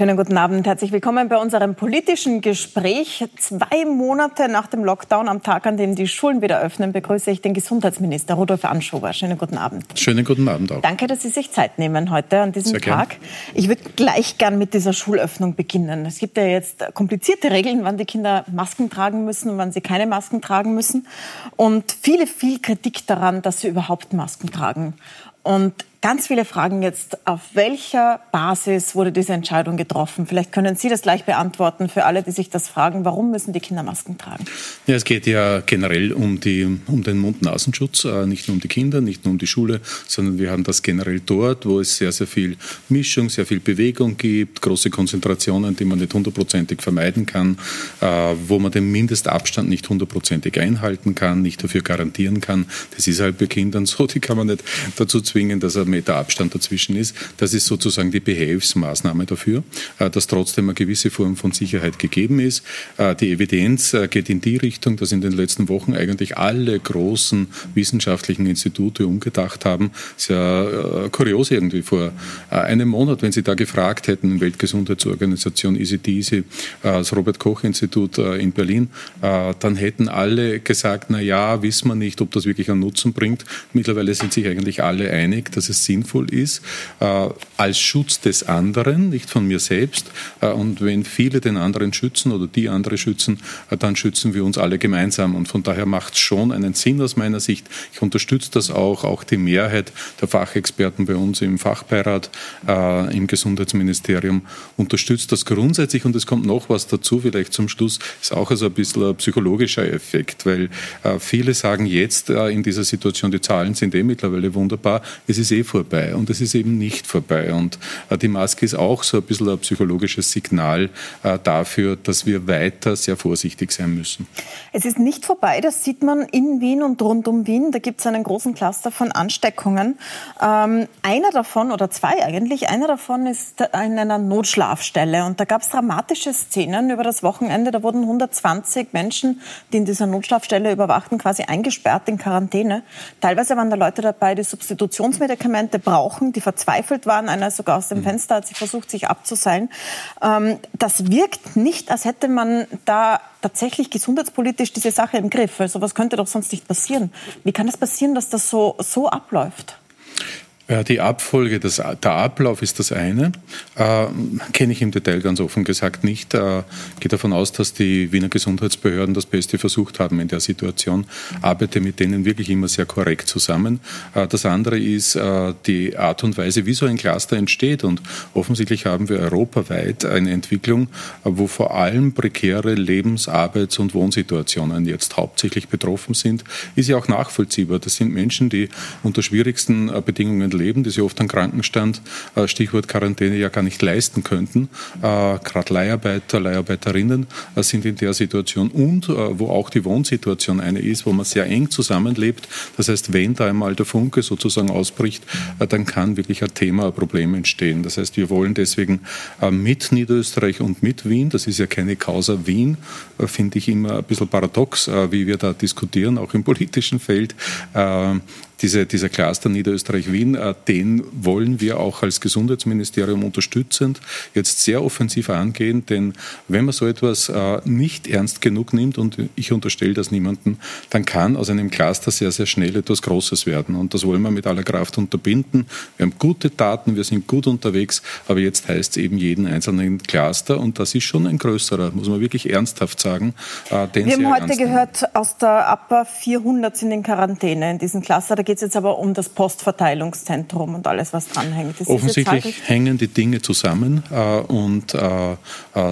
Schönen guten Abend. Herzlich willkommen bei unserem politischen Gespräch. Zwei Monate nach dem Lockdown, am Tag, an dem die Schulen wieder öffnen, begrüße ich den Gesundheitsminister Rudolf Anschober. Schönen guten Abend. Schönen guten Abend auch. Danke, dass Sie sich Zeit nehmen heute an diesem Sehr Tag. Gern. Ich würde gleich gern mit dieser Schulöffnung beginnen. Es gibt ja jetzt komplizierte Regeln, wann die Kinder Masken tragen müssen und wann sie keine Masken tragen müssen. Und viele, viel Kritik daran, dass sie überhaupt Masken tragen. Und Ganz viele fragen jetzt, auf welcher Basis wurde diese Entscheidung getroffen? Vielleicht können Sie das gleich beantworten für alle, die sich das fragen. Warum müssen die Kinder Masken tragen? Ja, es geht ja generell um, die, um den Mund-Nasenschutz, äh, nicht nur um die Kinder, nicht nur um die Schule, sondern wir haben das generell dort, wo es sehr, sehr viel Mischung, sehr viel Bewegung gibt, große Konzentrationen, die man nicht hundertprozentig vermeiden kann, äh, wo man den Mindestabstand nicht hundertprozentig einhalten kann, nicht dafür garantieren kann. Das ist halt bei Kindern so, die kann man nicht dazu zwingen, dass er Meter Abstand dazwischen ist. Das ist sozusagen die Behelfsmaßnahme dafür, äh, dass trotzdem eine gewisse Form von Sicherheit gegeben ist. Äh, die Evidenz äh, geht in die Richtung, dass in den letzten Wochen eigentlich alle großen wissenschaftlichen Institute umgedacht haben. Sehr kurios irgendwie vor einem Monat, wenn Sie da gefragt hätten, Weltgesundheitsorganisation EasyDeasy, das Robert-Koch-Institut in Berlin, dann hätten alle gesagt, na ja, wissen wir nicht, ob das wirklich einen Nutzen bringt. Mittlerweile sind sich eigentlich alle einig, dass es sinnvoll ist, äh, als Schutz des anderen, nicht von mir selbst. Äh, und wenn viele den anderen schützen oder die andere schützen, äh, dann schützen wir uns alle gemeinsam. Und von daher macht es schon einen Sinn aus meiner Sicht. Ich unterstütze das auch, auch die Mehrheit der Fachexperten bei uns im Fachbeirat, im Gesundheitsministerium unterstützt das grundsätzlich. Und es kommt noch was dazu, vielleicht zum Schluss, ist auch also ein bisschen ein psychologischer Effekt, weil viele sagen jetzt in dieser Situation, die Zahlen sind eh mittlerweile wunderbar, es ist eh vorbei und es ist eben nicht vorbei. Und äh, die Maske ist auch so ein bisschen ein psychologisches Signal äh, dafür, dass wir weiter sehr vorsichtig sein müssen. Es ist nicht vorbei, das sieht man in Wien und rund um Wien. Da gibt es einen großen Cluster von Ansteckungen. Ähm, einer davon, oder zwei eigentlich, einer davon ist in einer Notschlafstelle. Und da gab es dramatische Szenen über das Wochenende. Da wurden 120 Menschen, die in dieser Notschlafstelle überwachten, quasi eingesperrt in Quarantäne. Teilweise waren da Leute dabei, die Substitutionsmedikamente Medikamente brauchen, die verzweifelt waren. Einer sogar aus dem mhm. Fenster, hat sich versucht, sich abzuseilen. Ähm, das wirkt nicht, als hätte man da tatsächlich gesundheitspolitisch diese Sache im Griff. Also was könnte doch sonst nicht passieren? Wie kann es passieren, dass das so, so abläuft? Ja, die Abfolge, das, der Ablauf ist das eine. Äh, Kenne ich im Detail ganz offen gesagt nicht. Äh, gehe davon aus, dass die Wiener Gesundheitsbehörden das Beste versucht haben in der Situation. Arbeite mit denen wirklich immer sehr korrekt zusammen. Äh, das andere ist äh, die Art und Weise, wie so ein Cluster entsteht. Und offensichtlich haben wir europaweit eine Entwicklung, äh, wo vor allem prekäre Lebens-, Arbeits- und Wohnsituationen jetzt hauptsächlich betroffen sind. Ist ja auch nachvollziehbar. Das sind Menschen, die unter schwierigsten äh, Bedingungen leben, die sich oft einen Krankenstand, äh, Stichwort Quarantäne, ja gar nicht leisten könnten. Äh, Gerade Leiharbeiter, Leiharbeiterinnen äh, sind in der Situation und wo auch die Wohnsituation eine ist, wo man sehr eng zusammenlebt. Das heißt, wenn da einmal der Funke sozusagen ausbricht, dann kann wirklich ein Thema, ein Problem entstehen. Das heißt, wir wollen deswegen mit Niederösterreich und mit Wien, das ist ja keine Causa Wien, finde ich immer ein bisschen paradox, wie wir da diskutieren, auch im politischen Feld, diese, dieser Cluster Niederösterreich-Wien, äh, den wollen wir auch als Gesundheitsministerium unterstützend jetzt sehr offensiv angehen, denn wenn man so etwas äh, nicht ernst genug nimmt, und ich unterstelle das niemanden, dann kann aus einem Cluster sehr, sehr schnell etwas Großes werden. Und das wollen wir mit aller Kraft unterbinden. Wir haben gute Daten, wir sind gut unterwegs, aber jetzt heißt es eben jeden einzelnen Cluster und das ist schon ein größerer, muss man wirklich ernsthaft sagen. Äh, wir haben heute gehört, aus der APA 400 sind in Quarantäne in diesem Cluster. Da geht es jetzt aber um das Postverteilungszentrum und alles, was dranhängt. Ist Offensichtlich hängen die Dinge zusammen äh, und äh, äh,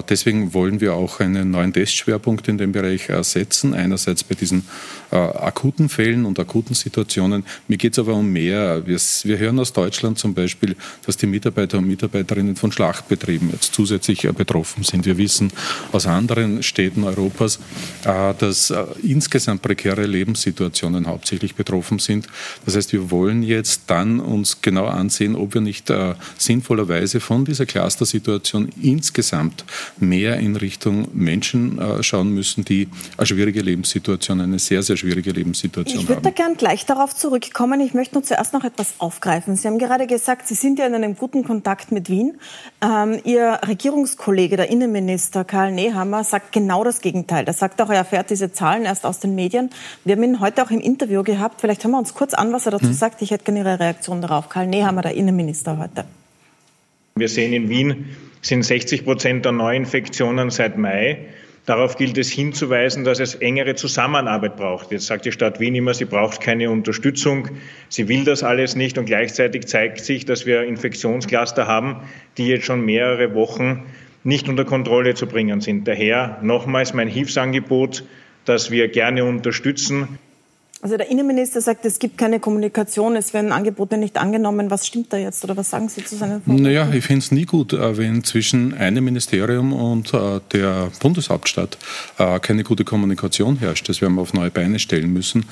deswegen wollen wir auch einen neuen Testschwerpunkt in dem Bereich äh, setzen. Einerseits bei diesen äh, akuten Fällen und akuten Situationen. Mir geht es aber um mehr. Wir, wir, hören aus Deutschland zum Beispiel, dass die Mitarbeiter und Mitarbeiterinnen von Schlachtbetrieben jetzt zusätzlich äh, betroffen sind. Wir wissen aus anderen Städten Europas, dass insgesamt prekäre Lebenssituationen hauptsächlich betroffen sind. Das heißt, wir wollen jetzt dann uns genau ansehen, ob wir nicht äh, sinnvollerweise von dieser Cluster-Situation insgesamt mehr in Richtung Menschen äh, schauen müssen, die eine schwierige Lebenssituation, eine sehr, sehr schwierige Lebenssituation ich haben. Ich würde da gern gleich darauf zurückkommen. Ich möchte nur zuerst noch etwas aufgreifen. Sie haben gerade gesagt, Sie sind ja in einem guten Kontakt mit Wien. Ähm, Ihr Regierungskollege, der Innenminister Karl Nehammer, sagt genau das Gegenteil. Er sagt auch, er erfährt diese Zahlen erst aus den Medien. Wir haben ihn heute auch im Interview gehabt. Vielleicht hören wir uns kurz an, was er dazu hm. sagt. Ich hätte gerne Ihre Reaktion darauf. Karl Nehammer, der Innenminister heute. Wir sehen in Wien sind 60 Prozent der Neuinfektionen seit Mai. Darauf gilt es hinzuweisen, dass es engere Zusammenarbeit braucht. Jetzt sagt die Stadt Wien immer, sie braucht keine Unterstützung, sie will das alles nicht und gleichzeitig zeigt sich, dass wir Infektionscluster haben, die jetzt schon mehrere Wochen nicht unter Kontrolle zu bringen sind. Daher nochmals mein Hilfsangebot, das wir gerne unterstützen. Also der Innenminister sagt, es gibt keine Kommunikation, es werden Angebote nicht angenommen. Was stimmt da jetzt oder was sagen Sie zu seinen Vorwürfen? Naja, ich finde es nie gut, äh, wenn zwischen einem Ministerium und äh, der Bundeshauptstadt äh, keine gute Kommunikation herrscht. Das werden wir auf neue Beine stellen müssen.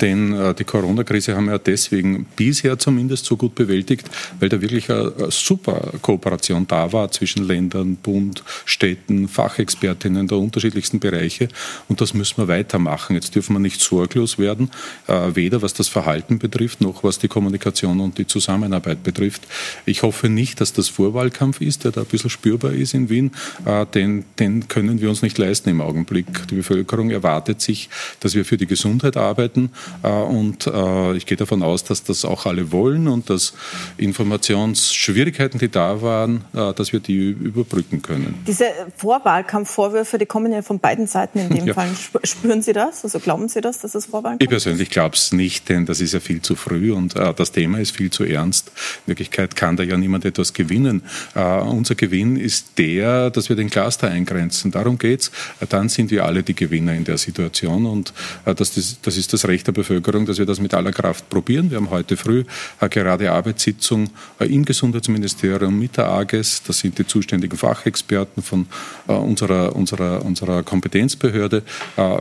Denn die Corona-Krise haben wir ja deswegen bisher zumindest so gut bewältigt, weil da wirklich eine super Kooperation da war zwischen Ländern, Bund, Städten, Fachexpertinnen der unterschiedlichsten Bereiche. Und das müssen wir weitermachen. Jetzt dürfen wir nicht sorglos werden äh, weder was das Verhalten betrifft, noch was die Kommunikation und die Zusammenarbeit betrifft. Ich hoffe nicht, dass das Vorwahlkampf ist, der da ein bisschen spürbar ist in Wien, äh, denn den können wir uns nicht leisten im Augenblick. Die Bevölkerung erwartet sich, dass wir für die Gesundheit arbeiten äh, und ich gehe davon aus, dass das auch alle wollen und dass Informationsschwierigkeiten, die da waren, dass wir die überbrücken können. Diese Vorwahlkampfvorwürfe, die kommen ja von beiden Seiten in dem ja. Fall. Spüren Sie das? Also glauben Sie das, dass es Vorwahlkampf ich persönlich glaube es nicht, denn das ist ja viel zu früh und äh, das Thema ist viel zu ernst. In Wirklichkeit kann da ja niemand etwas gewinnen. Äh, unser Gewinn ist der, dass wir den Cluster eingrenzen. Darum geht's. Äh, dann sind wir alle die Gewinner in der Situation und äh, das, das, das, ist das Recht der Bevölkerung, dass wir das mit aller Kraft probieren. Wir haben heute früh äh, gerade Arbeitssitzung äh, im Gesundheitsministerium mit der AGES. Das sind die zuständigen Fachexperten von unserer, unserer, unserer Kompetenzbehörde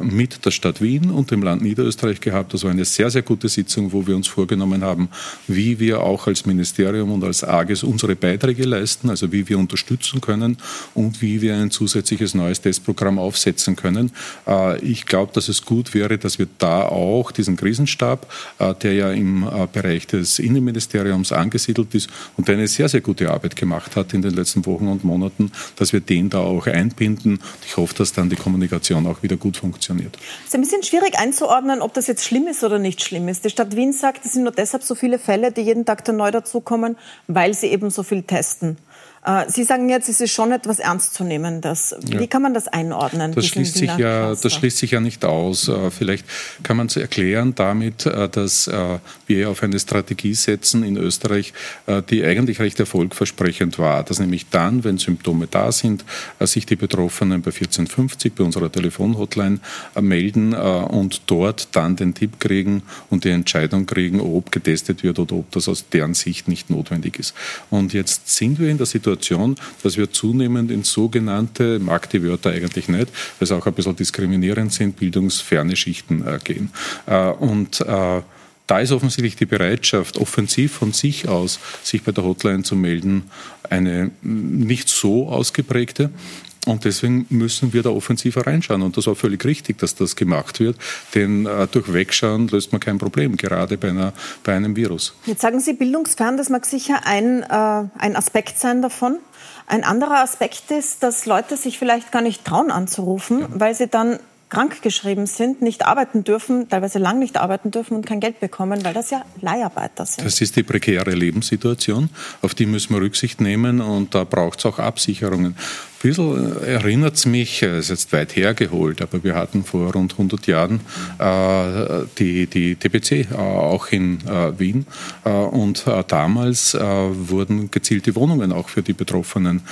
mit der Stadt Wien und dem Land Niederösterreich Österreich gehabt. Das war eine sehr, sehr gute Sitzung, wo wir uns vorgenommen haben, wie wir auch als Ministerium und als AGES unsere Beiträge leisten, also wie wir unterstützen können und wie wir ein zusätzliches neues Testprogramm aufsetzen können. Äh, ich glaube, dass es gut wäre, dass wir da auch diesen Krisenstab, äh, der ja im äh, Bereich des Innenministeriums angesiedelt ist und der eine sehr, sehr gute Arbeit gemacht hat in den letzten Wochen und Monaten, dass wir den da auch einbinden. Ich hoffe, dass dann die Kommunikation auch wieder gut funktioniert. Es ist ein bisschen schwierig einzuordnen, ob das jetzt schlimm ist oder nicht schlimm ist. Die Stadt Wien sagt, es sind nur deshalb so viele Fälle, die jeden Tag neu dazukommen, weil sie eben so viel testen. Äh, sie sagen jetzt, es ist schon etwas Ernstzunehmendes. Ja. Wie kann man das einordnen? Das schließt, sich ja, das schließt sich ja nicht aus. Äh, vielleicht kann man es erklären damit, äh, dass wir auf eine Strategie setzen in Österreich, die eigentlich recht erfolgversprechend war. Dass nämlich dann, wenn Symptome da sind, sich die Betroffenen bei 1450 bei unserer Telefonhotline melden und dort dann den Tipp kriegen und die Entscheidung kriegen, ob getestet wird oder ob das aus deren Sicht nicht notwendig ist. Und jetzt sind wir in der Situation, Situation, dass wir zunehmend in sogenannte, mag die Wörter eigentlich nicht, weil es auch ein bisschen diskriminierend sind, bildungsferne Schichten äh, gehen. Äh, und äh, da ist offensichtlich die Bereitschaft, offensiv von sich aus sich bei der Hotline zu melden, eine nicht so ausgeprägte. Und deswegen müssen wir da offensiver reinschauen. Und das war völlig richtig, dass das gemacht wird. Denn äh, durch Wegschauen löst man kein Problem, gerade bei, einer, bei einem Virus. Jetzt sagen Sie bildungsfern, das mag sicher ein, äh, ein Aspekt sein davon. Ein anderer Aspekt ist, dass Leute sich vielleicht gar nicht trauen anzurufen, ja. weil sie dann krankgeschrieben sind, nicht arbeiten dürfen, teilweise lang nicht arbeiten dürfen und kein Geld bekommen, weil das ja Leiharbeiter sind. Das ist die prekäre Lebenssituation, auf die müssen wir Rücksicht nehmen und da braucht es auch Absicherungen. Ein bisschen erinnert es mich, es ist jetzt weit hergeholt, aber wir hatten vor rund 100 Jahren äh, die, die TPC äh, auch in äh, Wien äh, und äh, damals äh, wurden gezielte Wohnungen auch für die Betroffenen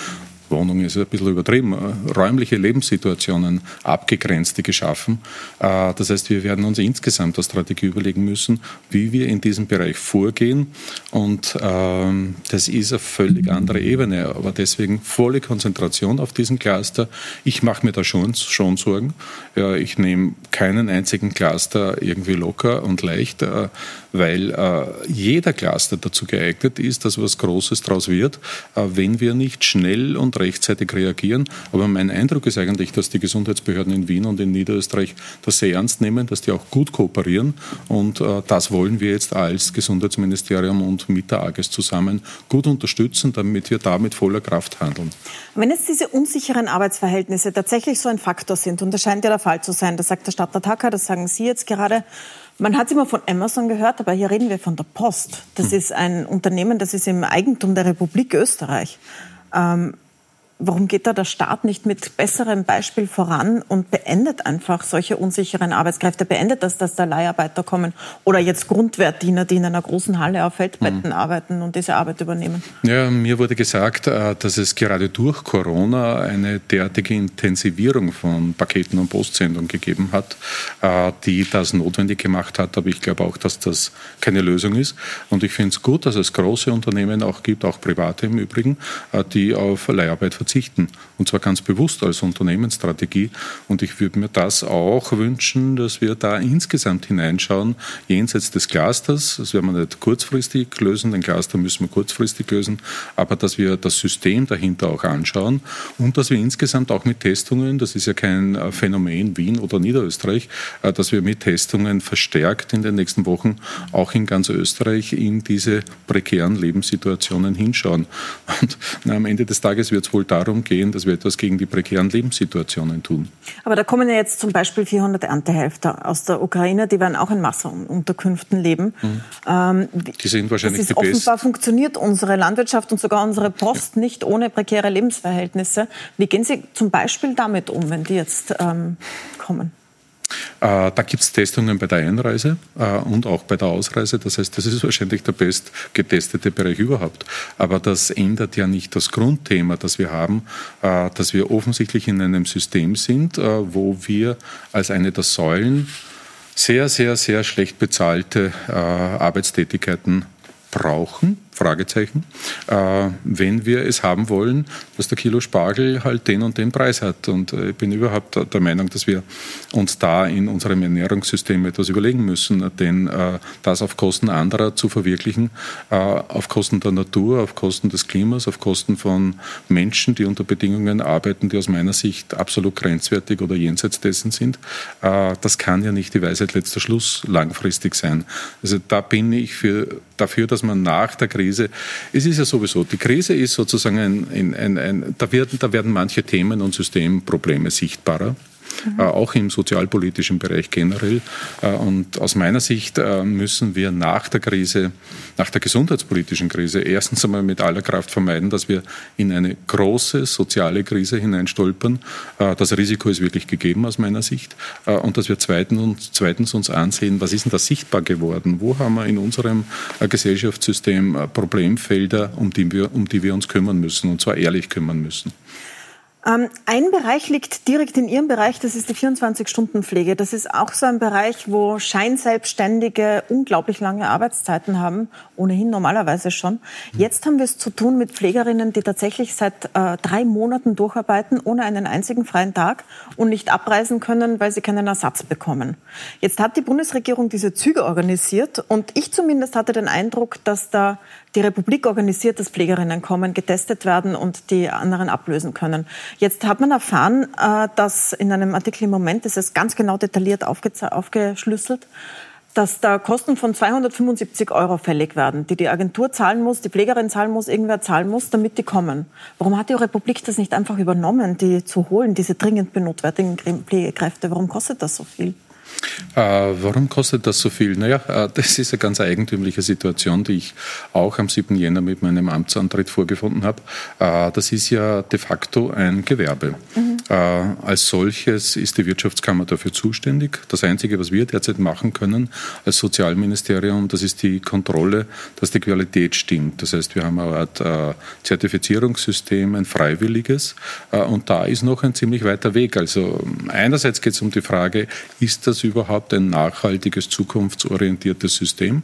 Wohnung ist ein bisschen übertrieben, äh, räumliche Lebenssituationen, abgegrenzte geschaffen. Äh, das heißt, wir werden uns insgesamt eine Strategie überlegen müssen, wie wir in diesem Bereich vorgehen. Und ähm, das ist eine völlig andere Ebene. Aber deswegen volle Konzentration auf diesen Cluster. Ich mache mir da schon, schon Sorgen. Ich nehme keinen einzigen Cluster irgendwie locker und leicht, äh, weil äh, jeder Cluster dazu geeignet ist, dass was Großes daraus wird, äh, wenn wir nicht schnell und rechtzeitig reagieren. Aber mein Eindruck ist eigentlich, dass die Gesundheitsbehörden in Wien und in Niederösterreich das sehr ernst nehmen, dass die auch gut kooperieren und äh, das wollen wir jetzt als Gesundheitsministerium und mit der AGES zusammen gut unterstützen, damit wir da mit voller Kraft handeln. Wenn jetzt diese unsicheren Arbeitsverhältnisse tatsächlich so ein Faktor sind, und das scheint ja der Fall zu sein, das sagt der Stadtrat Hacker, das sagen Sie jetzt gerade, man hat es immer von Amazon gehört, aber hier reden wir von der Post. Das hm. ist ein Unternehmen, das ist im Eigentum der Republik Österreich. Ähm, Warum geht da der Staat nicht mit besserem Beispiel voran und beendet einfach solche unsicheren Arbeitskräfte, beendet das, dass da Leiharbeiter kommen oder jetzt Grundwertdiener, die in einer großen Halle auf Feldbetten mhm. arbeiten und diese Arbeit übernehmen? Ja, mir wurde gesagt, äh, dass es gerade durch Corona eine derartige Intensivierung von Paketen und Postsendungen gegeben hat, äh, die das notwendig gemacht hat. Aber ich glaube auch, dass das keine Lösung ist. Und ich finde es gut, dass es große Unternehmen auch gibt, auch private im Übrigen, äh, die auf Leiharbeit verzichten verzichten. Und zwar ganz bewusst als Unternehmensstrategie. Und ich würde mir das auch wünschen, dass wir da insgesamt hineinschauen, jenseits des Clusters. Das werden wir nicht kurzfristig lösen, den Cluster müssen wir kurzfristig lösen, aber dass wir das System dahinter auch anschauen und dass wir insgesamt auch mit Testungen, das ist ja kein äh, Phänomen Wien oder Niederösterreich, äh, dass wir mit Testungen verstärkt in den nächsten Wochen auch in ganz Österreich in diese prekären Lebenssituationen hinschauen. Und am Ende des Tages wird es wohl darum gehen, dass wir etwas gegen die prekären Lebenssituationen tun. Aber da kommen ja jetzt zum Beispiel 400 Erntehelfer aus der Ukraine, die werden auch in Massenunterkünften leben. Mhm. Ähm, die sind wahrscheinlich ist die Offenbar funktioniert unsere Landwirtschaft und sogar unsere Post ja. nicht ohne prekäre Lebensverhältnisse. Wie gehen Sie zum Beispiel damit um, wenn die jetzt ähm, kommen? Äh, da gibt es Testungen bei der Einreise äh, und auch bei der Ausreise. Das heißt, das ist wahrscheinlich der best getestete Bereich überhaupt. Aber das ändert ja nicht das Grundthema, das wir haben, äh, dass wir offensichtlich in einem System sind, wo wir als eine der Säulen sehr, sehr, sehr schlecht bezahlte Arbeitstätigkeiten brauchen Fragezeichen, äh, wenn wir es haben wollen, dass der Kilo Spargel halt den und den Preis hat. Und äh, ich bin überhaupt der Meinung, dass wir uns da in unserem Ernährungssystem etwas überlegen müssen, denn äh, das auf Kosten anderer zu verwirklichen, äh, auf Kosten der Natur, auf Kosten des Klimas, auf Kosten von Menschen, die unter Bedingungen arbeiten, die aus meiner Sicht absolut grenzwertig oder jenseits dessen sind, äh, das kann ja nicht die Weisheit letzter Schluss langfristig sein. Also da bin ich für, dafür, dass man nach der Krise Krise. Es ist ja sowieso, die Krise ist sozusagen ein, ein, ein, ein da, werden, da werden manche Themen und Systemprobleme sichtbarer. Mhm. Auch im sozialpolitischen Bereich generell. Äh, und aus meiner Sicht äh, müssen wir nach der Krise, nach der gesundheitspolitischen Krise, erstens einmal mit aller Kraft vermeiden, dass wir in eine große soziale Krise hineinstolpern. Das Risiko ist wirklich gegeben aus meiner Sicht. Und dass wir zweitens, zweitens uns ansehen, was ist denn da sichtbar geworden? Wo haben wir in unserem Gesellschaftssystem Problemfelder, um die wir, um die wir uns kümmern müssen, und zwar ehrlich kümmern müssen? Ähm, ein Bereich liegt direkt in Ihrem Bereich, das ist die 24-Stunden-Pflege. Das ist auch so ein Bereich, wo Scheinselbstständige unglaublich lange Arbeitszeiten haben, ohnehin normalerweise schon. Jetzt haben wir es zu tun mit Pflegerinnen, die tatsächlich seit äh, drei Monaten durcharbeiten, ohne einen einzigen freien Tag und nicht abreisen können, weil sie keinen Ersatz bekommen. Jetzt hat die Bundesregierung diese Züge organisiert und ich zumindest hatte den Eindruck, dass da die Republik organisiert, dass Pflegerinnen kommen, getestet werden und die anderen ablösen können. Jetzt hat man erfahren, äh, dass in einem Artikel im Moment, das ist ganz genau detailliert aufgeschlüsselt, dass da Kosten von 275 Euro fällig werden, die die Agentur zahlen muss, die Pflegerin zahlen muss, irgendwer zahlen muss, damit die kommen. Warum hat die Republik das nicht einfach übernommen, die zu holen, diese dringend benotwendigen Pflegekräfte? Warum kostet das so viel? Äh, warum kostet das so viel? Naja, äh, das ist eine ganz eigentümliche Situation, die ich auch am 7. Jänner mit meinem Amtsantritt vorgefunden habe. Äh, das ist ja de facto ein Gewerbe. Mhm. Als solches ist die Wirtschaftskammer dafür zuständig. Das Einzige, was wir derzeit machen können als Sozialministerium, das ist die Kontrolle, dass die Qualität stimmt. Das heißt, wir haben eine Art Zertifizierungssystem, ein freiwilliges. Und da ist noch ein ziemlich weiter Weg. Also einerseits geht es um die Frage, ist das überhaupt ein nachhaltiges, zukunftsorientiertes System?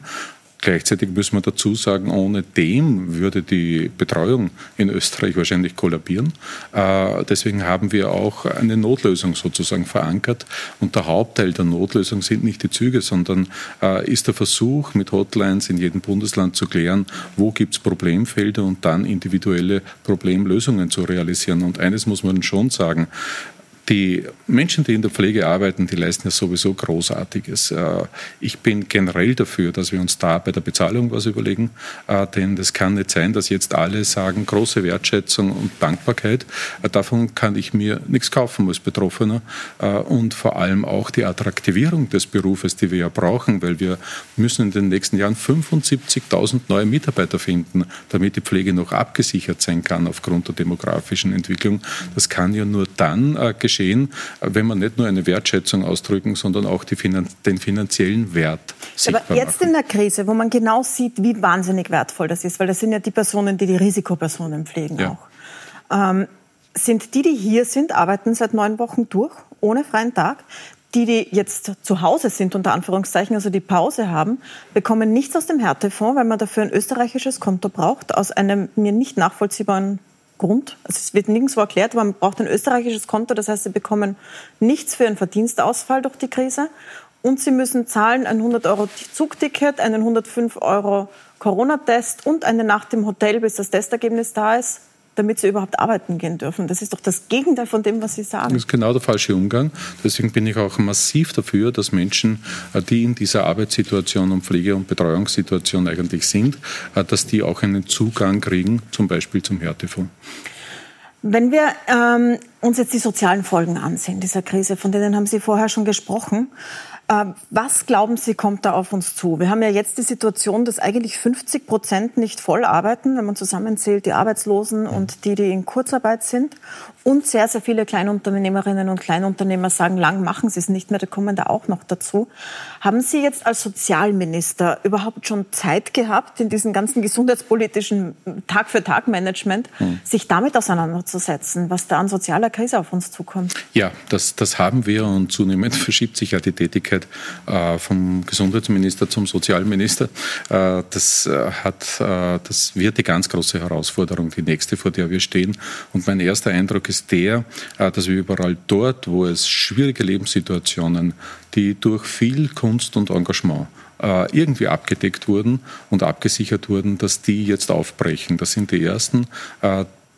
Gleichzeitig müssen wir dazu sagen, ohne dem würde die Betreuung in Österreich wahrscheinlich kollabieren. Äh, deswegen haben wir auch eine Notlösung sozusagen verankert. Und der Hauptteil der Notlösung sind nicht die Züge, sondern äh, ist der Versuch, mit Hotlines in jedem Bundesland zu klären, wo gibt es Problemfelder und dann individuelle Problemlösungen zu realisieren. Und eines muss man schon sagen, die Menschen, die in der Pflege arbeiten, die leisten ja sowieso Großartiges. Äh, ich bin generell dafür, dass wir uns da bei der Bezahlung was überlegen, äh, denn das kann nicht sein, dass jetzt alle sagen, große Wertschätzung und Dankbarkeit. Äh, davon kann ich mir nichts kaufen als Betroffener und vor allem auch die Attraktivierung des Berufes, die wir ja brauchen, weil wir müssen in den nächsten Jahren 75.000 neue Mitarbeiter finden, damit die Pflege noch abgesichert sein kann aufgrund der demografischen Entwicklung. Das kann ja nur dann geschehen, geschehen, wenn man nicht nur eine Wertschätzung ausdrücken, sondern auch Finan den finanziellen Wert sichtbar Aber jetzt machen. in der Krise, wo man genau sieht, wie wahnsinnig wertvoll das ist, weil das sind ja die Personen, die die Risikopersonen pflegen ja. auch. Ähm, sind die, die hier sind, arbeiten seit neun Wochen durch, ohne freien Tag. Die, die jetzt zu Hause sind, unter Anführungszeichen, also die Pause haben, bekommen nichts aus dem Härtefonds, weil man dafür ein österreichisches Konto braucht, aus einem mir nicht nachvollziehbaren Grund. Also es wird nirgendwo erklärt, man braucht ein österreichisches Konto. Das heißt, sie bekommen nichts für ihren Verdienstausfall durch die Krise. Und sie müssen zahlen ein 100 Euro Zugticket, einen 105 Euro Corona-Test und eine Nacht im Hotel, bis das Testergebnis da ist damit sie überhaupt arbeiten gehen dürfen. Das ist doch das Gegenteil von dem, was Sie sagen. Das ist genau der falsche Umgang. Deswegen bin ich auch massiv dafür, dass Menschen, äh, die in dieser Arbeitssituation und Pflege- und Betreuungssituation eigentlich sind, äh, dass die auch einen Zugang kriegen, zum Beispiel zum Härtefonds. Wenn wir ähm, uns jetzt die sozialen Folgen ansehen dieser Krise, von denen haben Sie vorher schon gesprochen, ähm, was glauben Sie, kommt da auf uns zu? Wir haben ja jetzt die Situation, dass eigentlich 50 Prozent nicht voll arbeiten, wenn man zusammenzählt, die Arbeitslosen und die, die in Kurzarbeit sind. Und sehr, sehr viele Kleinunternehmerinnen und Kleinunternehmer sagen, lang machen sie es nicht mehr, da kommen da auch noch dazu. Haben Sie jetzt als Sozialminister überhaupt schon Zeit gehabt, in diesem ganzen gesundheitspolitischen Tag-für-Tag-Management, hm. sich damit auseinanderzusetzen, was da an sozialer Krise auf uns zukommt? Ja, das, das haben wir und zunehmend verschiebt sich ja die Tätigkeit äh, vom Gesundheitsminister zum Sozialminister. Äh, das, äh, hat, äh, das wird die ganz große Herausforderung, die nächste, vor der wir stehen. Und mein erster Eindruck ist der, äh, dass wir überall dort, wo es schwierige Lebenssituationen, die durch viel Kunst und Engagement äh, irgendwie abgedeckt wurden und abgesichert wurden, dass die jetzt aufbrechen. Das sind die ersten,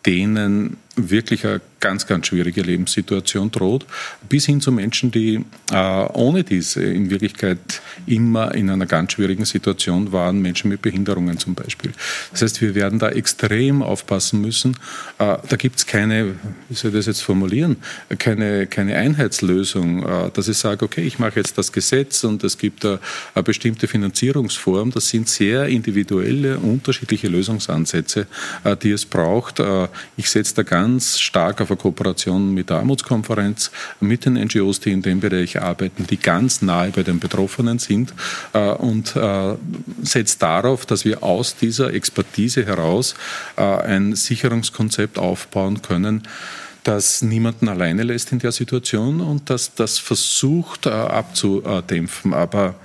denen wirklich eine ganz, ganz schwierige Lebenssituation droht, bis hin zu Menschen, die äh, ohne diese in Wirklichkeit immer in einer ganz schwierigen Situation waren, Menschen mit Behinderungen zum Beispiel. Das heißt, wir werden da extrem aufpassen müssen. Äh, da gibt es keine, wie soll ich das jetzt formulieren, keine, keine Einheitslösung, äh, dass ich sage, okay, ich mache jetzt das Gesetz und es gibt eine, bestimmte Finanzierungsform. Das sind sehr individuelle, unterschiedliche Lösungsansätze, äh, die es braucht. Äh, ich setze da ganz ganz stark auf eine Kooperation mit der Armutskonferenz, mit den NGOs, die in dem Bereich arbeiten, die ganz nahe bei den Betroffenen sind äh, und äh, setzt darauf, dass wir aus dieser Expertise heraus äh, ein Sicherungskonzept aufbauen können, das niemanden alleine lässt in der Situation und das das versucht abzudämpfen. Aber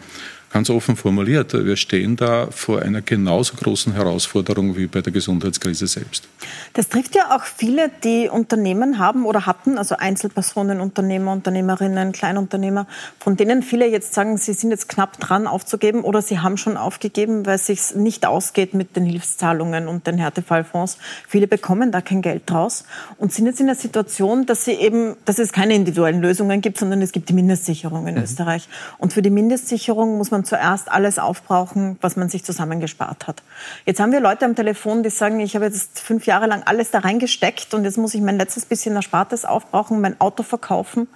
ganz offen formuliert, wir stehen da vor einer genauso großen Herausforderung wie bei der Gesundheitskrise selbst. Das trifft ja auch viele, die Unternehmen haben oder hatten, also Einzelpersonen, Unternehmer, Unternehmerinnen, Kleinunternehmer, von denen viele jetzt sagen, sie sind jetzt knapp dran aufzugeben oder sie haben schon aufgegeben, weil es sich nicht ausgeht mit den Hilfszahlungen und den Härtefallfonds. Viele bekommen da kein Geld draus und sind jetzt in der Situation, dass sie eben, dass es keine individuellen Lösungen gibt, sondern es gibt die Mindestsicherung in mhm. Österreich. Und für die Mindestsicherung muss man man zuerst alles aufbrauchen, was man sich zusammengespart hat. Jetzt haben wir Leute am Telefon, die sagen, ich habe jetzt fünf Jahre lang alles da reingesteckt und jetzt muss ich mein letztes bisschen Erspartes aufbrauchen, mein Auto verkaufen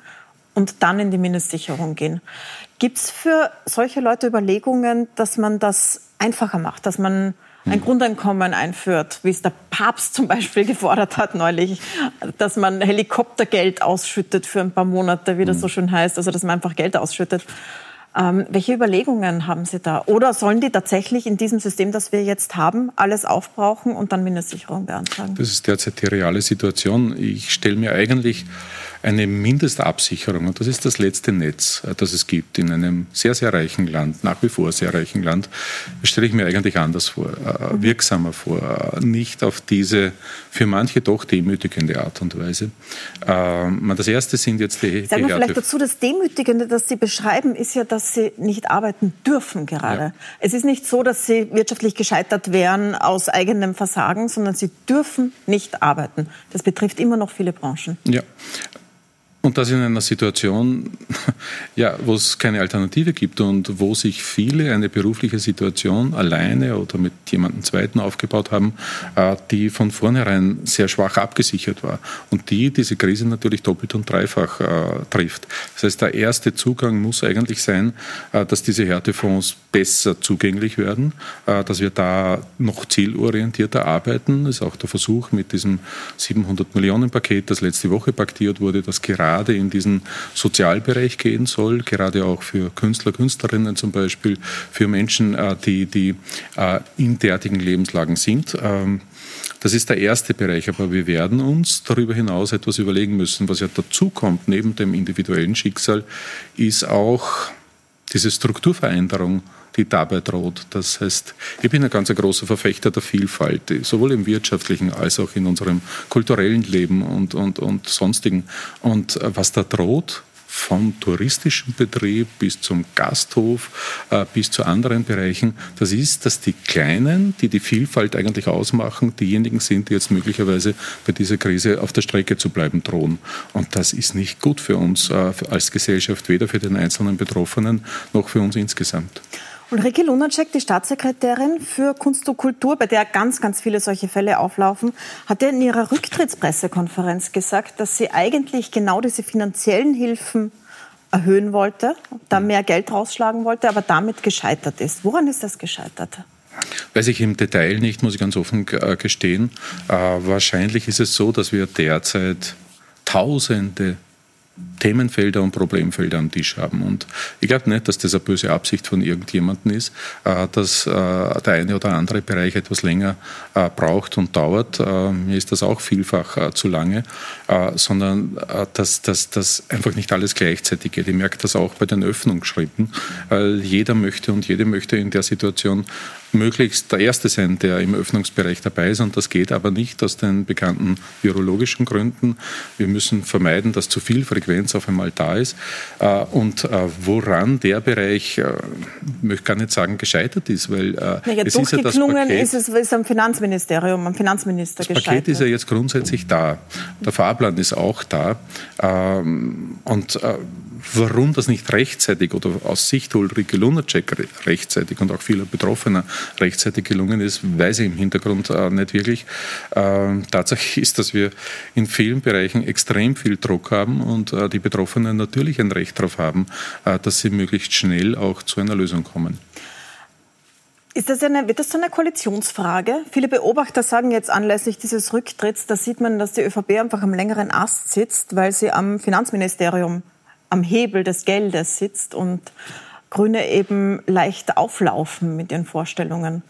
und dann in die Mindestsicherung gehen. Gibt es für solche Leute Überlegungen, dass man das einfacher macht, dass man ein hm. Grundeinkommen einführt, wie es der Papst zum Beispiel gefordert hat neulich, dass man Helikoptergeld ausschüttet für ein paar Monate, wie das hm. so schön heißt, also dass man einfach Geld ausschüttet. Ähm, welche Überlegungen haben Sie da? Oder sollen die tatsächlich in diesem System, das wir jetzt haben, alles aufbrauchen und dann Mindestsicherung beantragen? Das ist derzeit die reale Situation. Ich stelle mir eigentlich eine Mindestabsicherung, und das ist das letzte Netz, äh, das es gibt in einem sehr, sehr reichen Land, nach wie vor sehr reichen Land, stelle ich mir eigentlich anders vor, äh, wirksamer vor, nicht auf diese für manche doch demütigende Art und Weise. Ähm, das erste sind jetzt die. Sagen wir vielleicht dazu, das Demütigende, das Sie beschreiben, ist ja, dass Sie nicht arbeiten dürfen gerade. Ja. Es ist nicht so, dass Sie wirtschaftlich gescheitert wären aus eigenem Versagen, sondern Sie dürfen nicht arbeiten. Das betrifft immer noch viele Branchen. Ja. Und das in einer Situation, ja, wo es keine Alternative gibt und wo sich viele eine berufliche Situation alleine oder mit jemandem Zweiten aufgebaut haben, äh, die von vornherein sehr schwach abgesichert war und die diese Krise natürlich doppelt und dreifach äh, trifft. Das heißt, der erste Zugang muss eigentlich sein, äh, dass diese Härtefonds besser zugänglich werden, dass wir da noch zielorientierter arbeiten. Das ist auch der Versuch mit diesem 700 Millionen Paket, das letzte Woche paktiert wurde, das gerade gerade in diesen Sozialbereich gehen soll, gerade auch für Künstler, Künstlerinnen zum Beispiel, für Menschen, äh, die, die äh, in derartigen Lebenslagen sind. Ähm, das ist der erste Bereich, aber wir werden uns darüber hinaus etwas überlegen müssen. Was ja dazu kommt, neben dem individuellen Schicksal, ist auch diese Strukturveränderung die dabei droht. Das heißt, ich bin ein ganz großer Verfechter der Vielfalt, sowohl im wirtschaftlichen als auch in unserem kulturellen Leben und, und, und sonstigen. Und äh, was da droht, vom touristischen Betrieb bis zum Gasthof, äh, bis zu anderen Bereichen, das ist, dass die Kleinen, die die Vielfalt eigentlich ausmachen, diejenigen sind, die jetzt möglicherweise bei dieser Krise auf der Strecke zu bleiben drohen. Und das ist nicht gut für uns äh, als Gesellschaft, weder für den einzelnen Betroffenen noch für uns insgesamt. Ulrike Lunacek, die Staatssekretärin für Kunst und Kultur, bei der ganz, ganz viele solche Fälle auflaufen, hat ja in ihrer Rücktrittspressekonferenz gesagt, dass sie eigentlich genau diese finanziellen Hilfen erhöhen wollte, da mehr Geld rausschlagen wollte, aber damit gescheitert ist. Woran ist das gescheitert? Weiß ich im Detail nicht, muss ich ganz offen äh, gestehen. Äh, wahrscheinlich ist es so, dass wir derzeit Tausende Themenfelder und Problemfelder am Tisch haben. Und ich glaube nicht, dass das eine böse Absicht von irgendjemandem ist, äh, dass äh, der eine oder andere Bereich etwas länger äh, braucht und dauert. Mir ist das auch vielfach zu lange, sondern dass das einfach nicht alles gleichzeitig geht. Ich merke das auch bei den Öffnungsschritten. Jeder möchte und jede möchte in der Situation möglichst der Erste sein, der im Öffnungsbereich dabei ist. Und das geht aber nicht aus den bekannten virologischen Gründen. Wir müssen vermeiden, dass zu viel Frequenz auf einmal da ist. Äh, und äh, woran der Bereich, äh, ich möchte gar nicht sagen, gescheitert ist, weil naja, es ist ja das Paket, ist es ist am Finanzministerium, am Finanzminister das gescheitert. Das Paket ist ja jetzt grundsätzlich da. Der Fahrplan ist auch da. Ähm, und warum das nicht rechtzeitig oder aus Sicht Ulrike Lunacek rechtzeitig und auch vieler Betroffener rechtzeitig gelungen ist, weiß ich im Hintergrund äh, nicht wirklich. Äh, Tatsache ist, dass wir in vielen Bereichen extrem viel Druck haben und äh, die Betroffenen natürlich ein Recht darauf haben, äh, dass sie möglichst schnell auch zu einer Lösung kommen. Ist das eine, wird das so eine Koalitionsfrage? Viele Beobachter sagen jetzt anlässlich dieses Rücktritts, da sieht man, dass die ÖVP einfach am längeren Ast sitzt, weil sie am Finanzministerium am Hebel des Geldes sitzt und Grüne eben leicht auflaufen mit ihren Vorstellungen.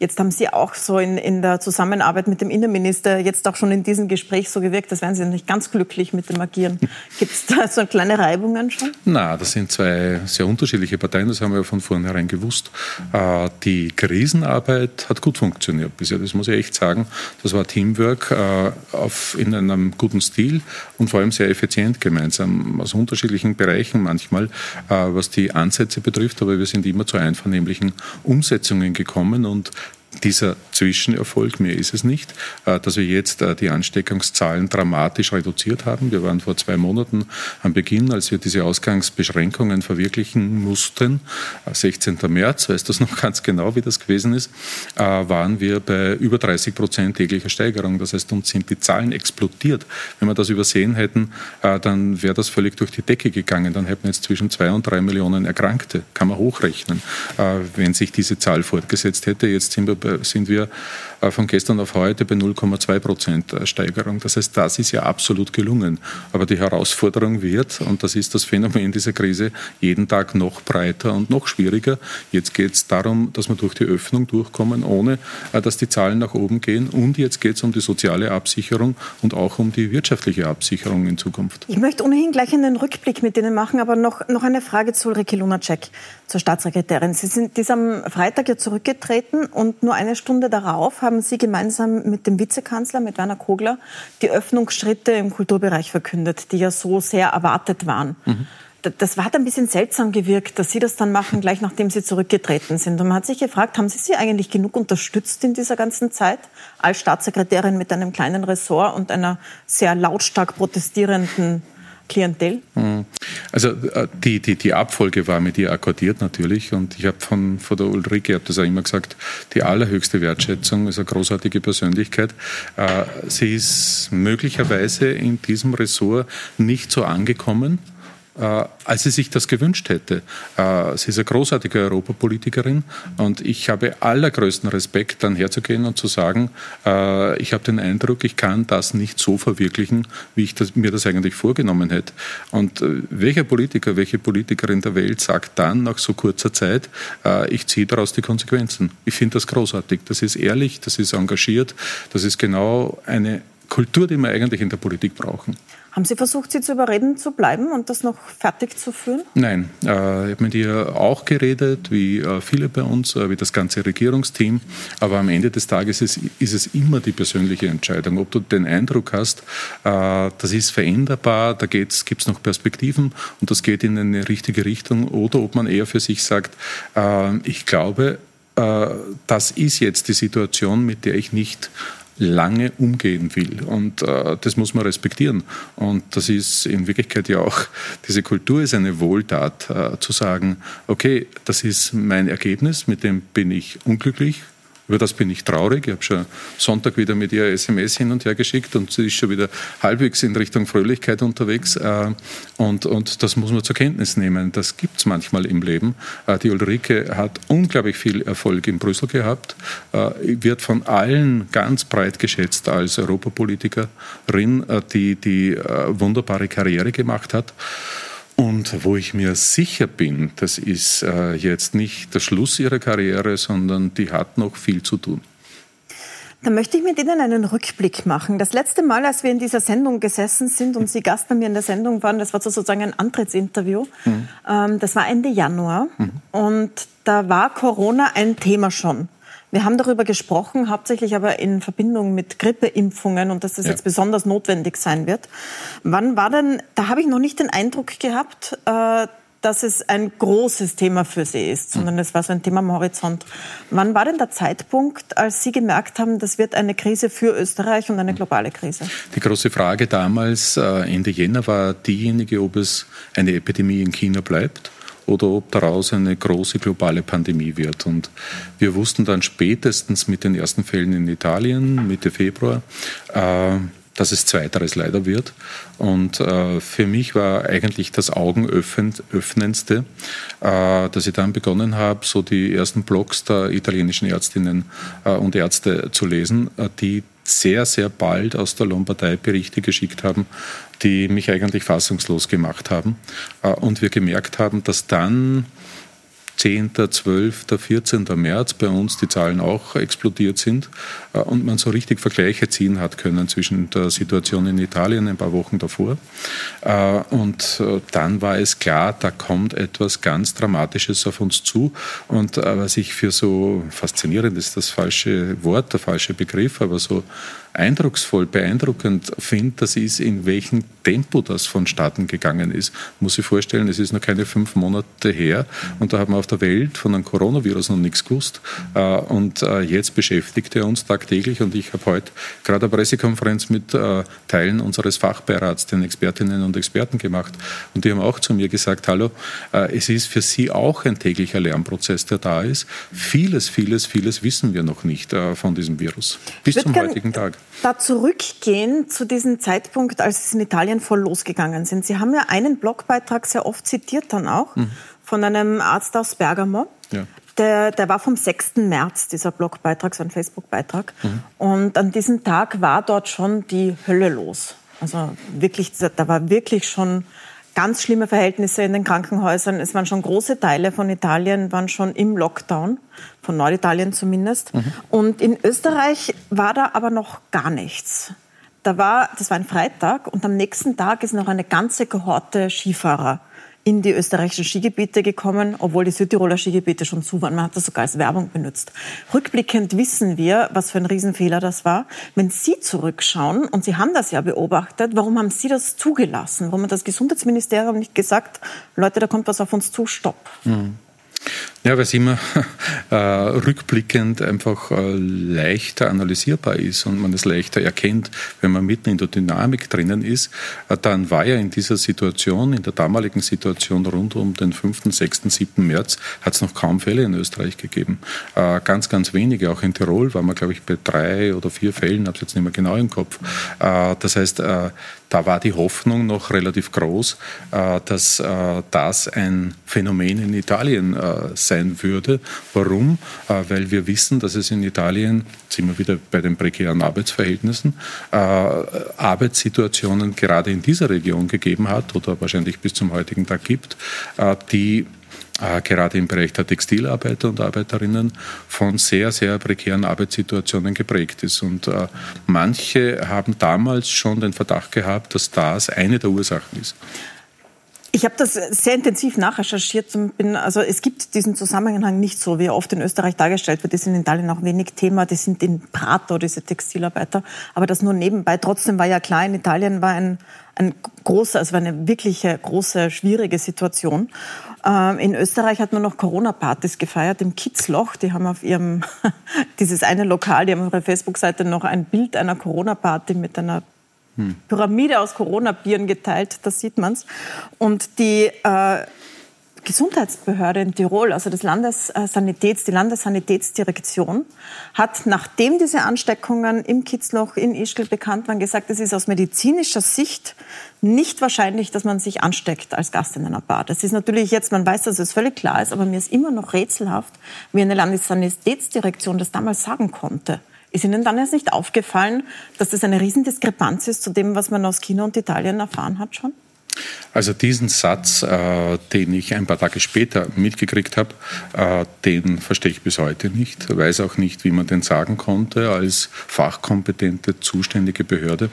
Jetzt haben Sie auch so in, in der Zusammenarbeit mit dem Innenminister jetzt auch schon in diesem Gespräch so gewirkt, als wären Sie nicht ganz glücklich mit dem Agieren. Gibt es da so kleine Reibungen schon? Na, das sind zwei sehr unterschiedliche Parteien, das haben wir von vornherein gewusst. Äh, die Krisenarbeit hat gut funktioniert bisher, das muss ich echt sagen. Das war Teamwork äh, auf, in einem guten Stil und vor allem sehr effizient gemeinsam aus unterschiedlichen Bereichen manchmal, äh, was die Ansätze betrifft, aber wir sind immer zu einvernehmlichen Umsetzungen gekommen und dieser Zwischenerfolg, mehr ist es nicht, äh, dass wir jetzt äh, die Ansteckungszahlen dramatisch reduziert haben. Wir waren vor zwei Monaten am Beginn, als wir diese Ausgangsbeschränkungen verwirklichen mussten, 16. Äh, März, weiß das noch ganz genau, wie das gewesen ist, waren wir bei über 30 Prozent täglicher Steigerung. Das heißt, uns sind die Zahlen explodiert. Wenn wir das übersehen hätten, dann wäre das völlig durch die Decke gegangen. Dann hätten wir jetzt zwischen zwei und drei Millionen Erkrankte. Kann man hochrechnen, wenn sich diese Zahl fortgesetzt hätte. Jetzt sind wir sind wir von gestern auf heute bei 0,2 Prozent Steigerung. Das heißt, das ist ja absolut gelungen. Aber die Herausforderung wird, und das ist das Phänomen dieser Krise, jeden Tag noch breiter und noch schwieriger. Jetzt geht es darum, dass wir durch die Öffnung durchkommen, ohne äh, dass die Zahlen nach oben gehen. Und jetzt geht es um die soziale Absicherung und auch um die wirtschaftliche Absicherung in Zukunft. Ich möchte ohnehin gleich einen Rückblick mit Ihnen machen, aber noch, noch eine Frage zu Ulrike Lunacek, zur Staatssekretärin. Sie sind am Freitag ja zurückgetreten und nur eine Stunde darauf haben Sie gemeinsam mit dem Vizekanzler, mit Werner Kogler, die Öffnungsschritte im Kulturbereich verkündet, die ja so sehr erwartet waren. Mhm. Das hat ein bisschen seltsam gewirkt, dass Sie das dann machen, gleich nachdem Sie zurückgetreten sind. Und man hat sich gefragt, haben Sie sie eigentlich genug unterstützt in dieser ganzen Zeit als Staatssekretärin mit einem kleinen Ressort und einer sehr lautstark protestierenden Klientel? Hm. Also äh, die, die, die Abfolge war mit ihr akkordiert natürlich und ich habe von, von der Ulrike, ich habe das auch immer gesagt, die allerhöchste Wertschätzung, ist eine großartige Persönlichkeit. Äh, sie ist möglicherweise in diesem Ressort nicht so angekommen als sie sich das gewünscht hätte. Äh, sie ist eine großartige Europapolitikerin und ich habe allergrößten Respekt, dann herzugehen und zu sagen, äh, ich habe den Eindruck, ich kann das nicht so verwirklichen, wie ich das, mir das eigentlich vorgenommen hätte. Und welcher Politiker, welche Politikerin der Welt sagt dann nach so kurzer Zeit, ich ziehe daraus die Konsequenzen? Ich finde das großartig. Das ist ehrlich, das ist engagiert, das ist genau eine Kultur, die wir eigentlich in der Politik brauchen. Haben Sie versucht, sie zu überreden, zu bleiben und das noch fertig zu führen? Nein, äh, ich habe mit ihr auch geredet, wie äh, viele bei uns, äh, wie das ganze Regierungsteam. Aber am Ende des Tages ist, ist es immer die persönliche Entscheidung. Ob du den Eindruck hast, das ist veränderbar, da gibt es noch Perspektiven und das geht in eine richtige Richtung. Oder ob man eher für sich sagt, ich glaube, das ist jetzt die Situation, mit der ich nicht lange umgehen will. Und äh, das muss man respektieren. Und das ist in Wirklichkeit ja auch, diese Kultur ist eine Wohltat, äh, zu sagen, okay, das ist mein Ergebnis, mit dem bin ich unglücklich, über das bin ich traurig. Ich habe schon Sonntag wieder mit ihr SMS hin und her geschickt und sie ist schon wieder halbwegs in Richtung Fröhlichkeit unterwegs. Äh, und, und das muss man zur Kenntnis nehmen. Das gibt es manchmal im Leben. Äh, die Ulrike hat unglaublich viel Erfolg in Brüssel gehabt, äh, wird von allen ganz breit geschätzt als Europapolitikerin, die die wunderbare Karriere gemacht hat. Und wo ich mir sicher bin, das ist äh, jetzt nicht der Schluss ihrer Karriere, sondern die hat noch viel zu tun. Dann möchte ich mit Ihnen einen Rückblick machen. Das letzte Mal, als wir in dieser Sendung gesessen sind und Sie Gast bei mir in der Sendung waren, das war sozusagen ein Antrittsinterview. Mhm. Ähm, das war Ende Januar. Mhm. Und da war Corona ein Thema schon. Wir haben darüber gesprochen, hauptsächlich aber in Verbindung mit Grippeimpfungen und dass das ja. jetzt besonders notwendig sein wird. Wann war denn, da habe ich noch nicht den Eindruck gehabt, äh, dass es ein großes Thema für Sie ist, sondern hm. es war so ein Thema am Horizont. Wann war denn der Zeitpunkt, als Sie gemerkt haben, das wird eine Krise für Österreich und eine globale Krise? Die große Frage damals, äh, Ende Jänner, war diejenige, ob es eine Epidemie in China bleibt oder ob daraus eine große globale Pandemie wird. Und wir wussten dann spätestens mit den ersten Fällen in Italien Mitte Februar, äh, dass es zweiteres leider wird. Und äh, für mich war eigentlich das Augenöffnendste, äh, dass ich dann begonnen habe, so die ersten Blogs der italienischen Ärztinnen äh, und Ärzte zu lesen, äh, die sehr, sehr bald aus der Lombardei Berichte geschickt haben, die mich eigentlich fassungslos gemacht haben. Äh, und wir gemerkt haben, dass dann 10., 12., 14. März bei uns die Zahlen auch explodiert sind äh, und man so richtig Vergleiche ziehen hat können zwischen der Situation in Italien ein paar Wochen davor. Äh, und dann war es klar, da kommt etwas ganz Dramatisches auf uns zu. Und was ich für so faszinierend ist, das falsche Wort, der falsche Begriff, aber so eindrucksvoll, beeindruckend finde, das ist, in welchem Tempo das vonstatten gegangen ist. Muss ich vorstellen, es ist noch keine fünf Monate her und da haben wir auf der Welt von einem Coronavirus noch nichts gewusst. Äh, und äh, jetzt beschäftigt er uns tagtäglich und ich habe heute gerade eine Pressekonferenz mit äh, Teilen unseres Fachbeirats, den Expertinnen und Experten gemacht und die haben auch zu mir gesagt, hallo, es ist für Sie auch ein täglicher Lernprozess, der da ist. Vieles, vieles, vieles wissen wir noch nicht von diesem Virus bis zum heutigen Tag da zurückgehen zu diesem Zeitpunkt, als es in Italien voll losgegangen sind. Sie haben ja einen Blogbeitrag sehr oft zitiert dann auch mhm. von einem Arzt aus Bergamo. Ja. Der, der war vom 6. März, dieser Blogbeitrag, so ein Facebook-Beitrag. Mhm. Und an diesem Tag war dort schon die Hölle los. Also wirklich, da war wirklich schon ganz schlimme Verhältnisse in den Krankenhäusern. Es waren schon große Teile von Italien, waren schon im Lockdown, von Norditalien zumindest. Mhm. Und in Österreich war da aber noch gar nichts. Da war, das war ein Freitag und am nächsten Tag ist noch eine ganze Kohorte Skifahrer in die österreichischen Skigebiete gekommen, obwohl die Südtiroler Skigebiete schon zu waren. Man hat das sogar als Werbung benutzt. Rückblickend wissen wir, was für ein Riesenfehler das war. Wenn Sie zurückschauen, und Sie haben das ja beobachtet, warum haben Sie das zugelassen? Warum hat das Gesundheitsministerium nicht gesagt, Leute, da kommt was auf uns zu, stopp? Mhm. Ja, weil es immer äh, rückblickend einfach äh, leichter analysierbar ist und man es leichter erkennt, wenn man mitten in der Dynamik drinnen ist. Äh, dann war ja in dieser Situation, in der damaligen Situation rund um den 5., 6., 7. März, hat es noch kaum Fälle in Österreich gegeben. Äh, ganz, ganz wenige. Auch in Tirol waren wir, glaube ich, bei drei oder vier Fällen, habe es jetzt nicht mehr genau im Kopf. Äh, das heißt, äh, da war die Hoffnung noch relativ groß, dass das ein Phänomen in Italien äh, sein würde. Warum? Weil wir wissen, dass es in Italien, sind wir wieder bei den prekären Arbeitsverhältnissen, Arbeitssituationen gerade in dieser Region gegeben hat oder wahrscheinlich bis zum heutigen Tag gibt, die äh, gerade im Bereich der Textilarbeiter und Arbeiterinnen von sehr, sehr prekären Arbeitssituationen geprägt ist. Und äh, manche haben damals schon den Verdacht gehabt, dass das eine der Ursachen ist. Ich habe das sehr intensiv nachrecherchiert und bin, also es gibt diesen Zusammenhang nicht so, wie er oft in Österreich dargestellt wird. Die sind in Italien auch wenig Thema, die sind in Prato, diese Textilarbeiter. Aber das nur nebenbei. Trotzdem war ja klar, in Italien war ein, ein großer, also eine wirkliche große, schwierige Situation. Ähm, in Österreich hat man noch Corona-Partys gefeiert im Kitzloch. Die haben auf ihrem, dieses eine Lokal, die haben auf ihrer Facebook-Seite noch ein Bild einer Corona-Party mit einer Pyramide aus Corona-Bieren geteilt, da sieht man es. Und die äh, Gesundheitsbehörde in Tirol, also das Landessanitäts, die Landessanitätsdirektion, hat, nachdem diese Ansteckungen im Kitzloch, in Ischgl bekannt waren, gesagt, es ist aus medizinischer Sicht nicht wahrscheinlich, dass man sich ansteckt als Gast in einer Bar. Das ist natürlich jetzt, man weiß, dass es völlig klar ist, aber mir ist immer noch rätselhaft, wie eine Landessanitätsdirektion das damals sagen konnte. Ist Ihnen dann erst nicht aufgefallen, dass das eine Riesendiskrepanz ist zu dem, was man aus China und Italien erfahren hat schon? Also diesen Satz, äh, den ich ein paar Tage später mitgekriegt habe, äh, den verstehe ich bis heute nicht. Weiß auch nicht, wie man den sagen konnte als fachkompetente, zuständige Behörde.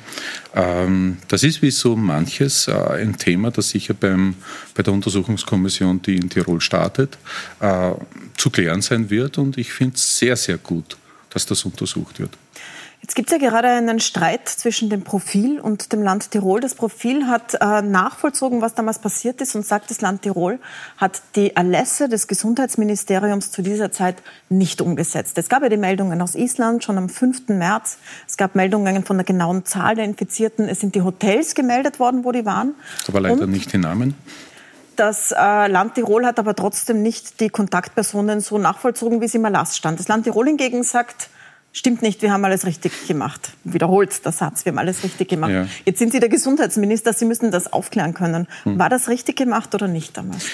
Ähm, das ist wie so manches äh, ein Thema, das sicher beim, bei der Untersuchungskommission, die in Tirol startet, äh, zu klären sein wird. Und ich finde es sehr, sehr gut, dass das untersucht wird. Jetzt gibt es ja gerade einen Streit zwischen dem Profil und dem Land Tirol. Das Profil hat äh, nachvollzogen, was damals passiert ist und sagt, das Land Tirol hat die Erlässe des Gesundheitsministeriums zu dieser Zeit nicht umgesetzt. Es gab ja die Meldungen aus Island schon am 5. März. Es gab Meldungen von der genauen Zahl der Infizierten. Es sind die Hotels gemeldet worden, wo die waren. Aber leider und nicht die Namen. Das äh, Land Tirol hat aber trotzdem nicht die Kontaktpersonen so nachvollzogen, wie es im Erlass stand. Das Land Tirol hingegen sagt, stimmt nicht, wir haben alles richtig gemacht. Wiederholt der Satz, wir haben alles richtig gemacht. Ja. Jetzt sind Sie der Gesundheitsminister, Sie müssen das aufklären können. Hm. War das richtig gemacht oder nicht damals?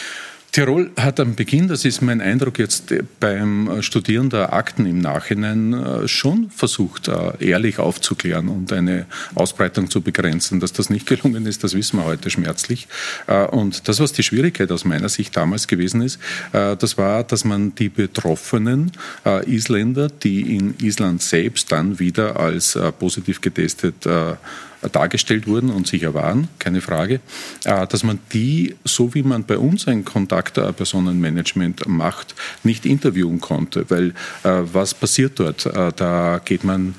Tirol hat am Beginn, das ist mein Eindruck jetzt beim Studieren der Akten im Nachhinein, äh, schon versucht, äh, ehrlich aufzuklären und eine Ausbreitung zu begrenzen. Dass das nicht gelungen ist, das wissen wir heute schmerzlich. Äh, und das, was die Schwierigkeit aus meiner Sicht damals gewesen ist, das war, dass man die betroffenen Isländer, die in Island selbst dann wieder als positiv getestet dargestellt wurden und sicher waren, keine Frage, äh, dass man die, so wie man bei uns ein Kontaktpersonenmanagement macht, nicht interviewen konnte. Weil äh, was passiert dort? Äh, da geht man,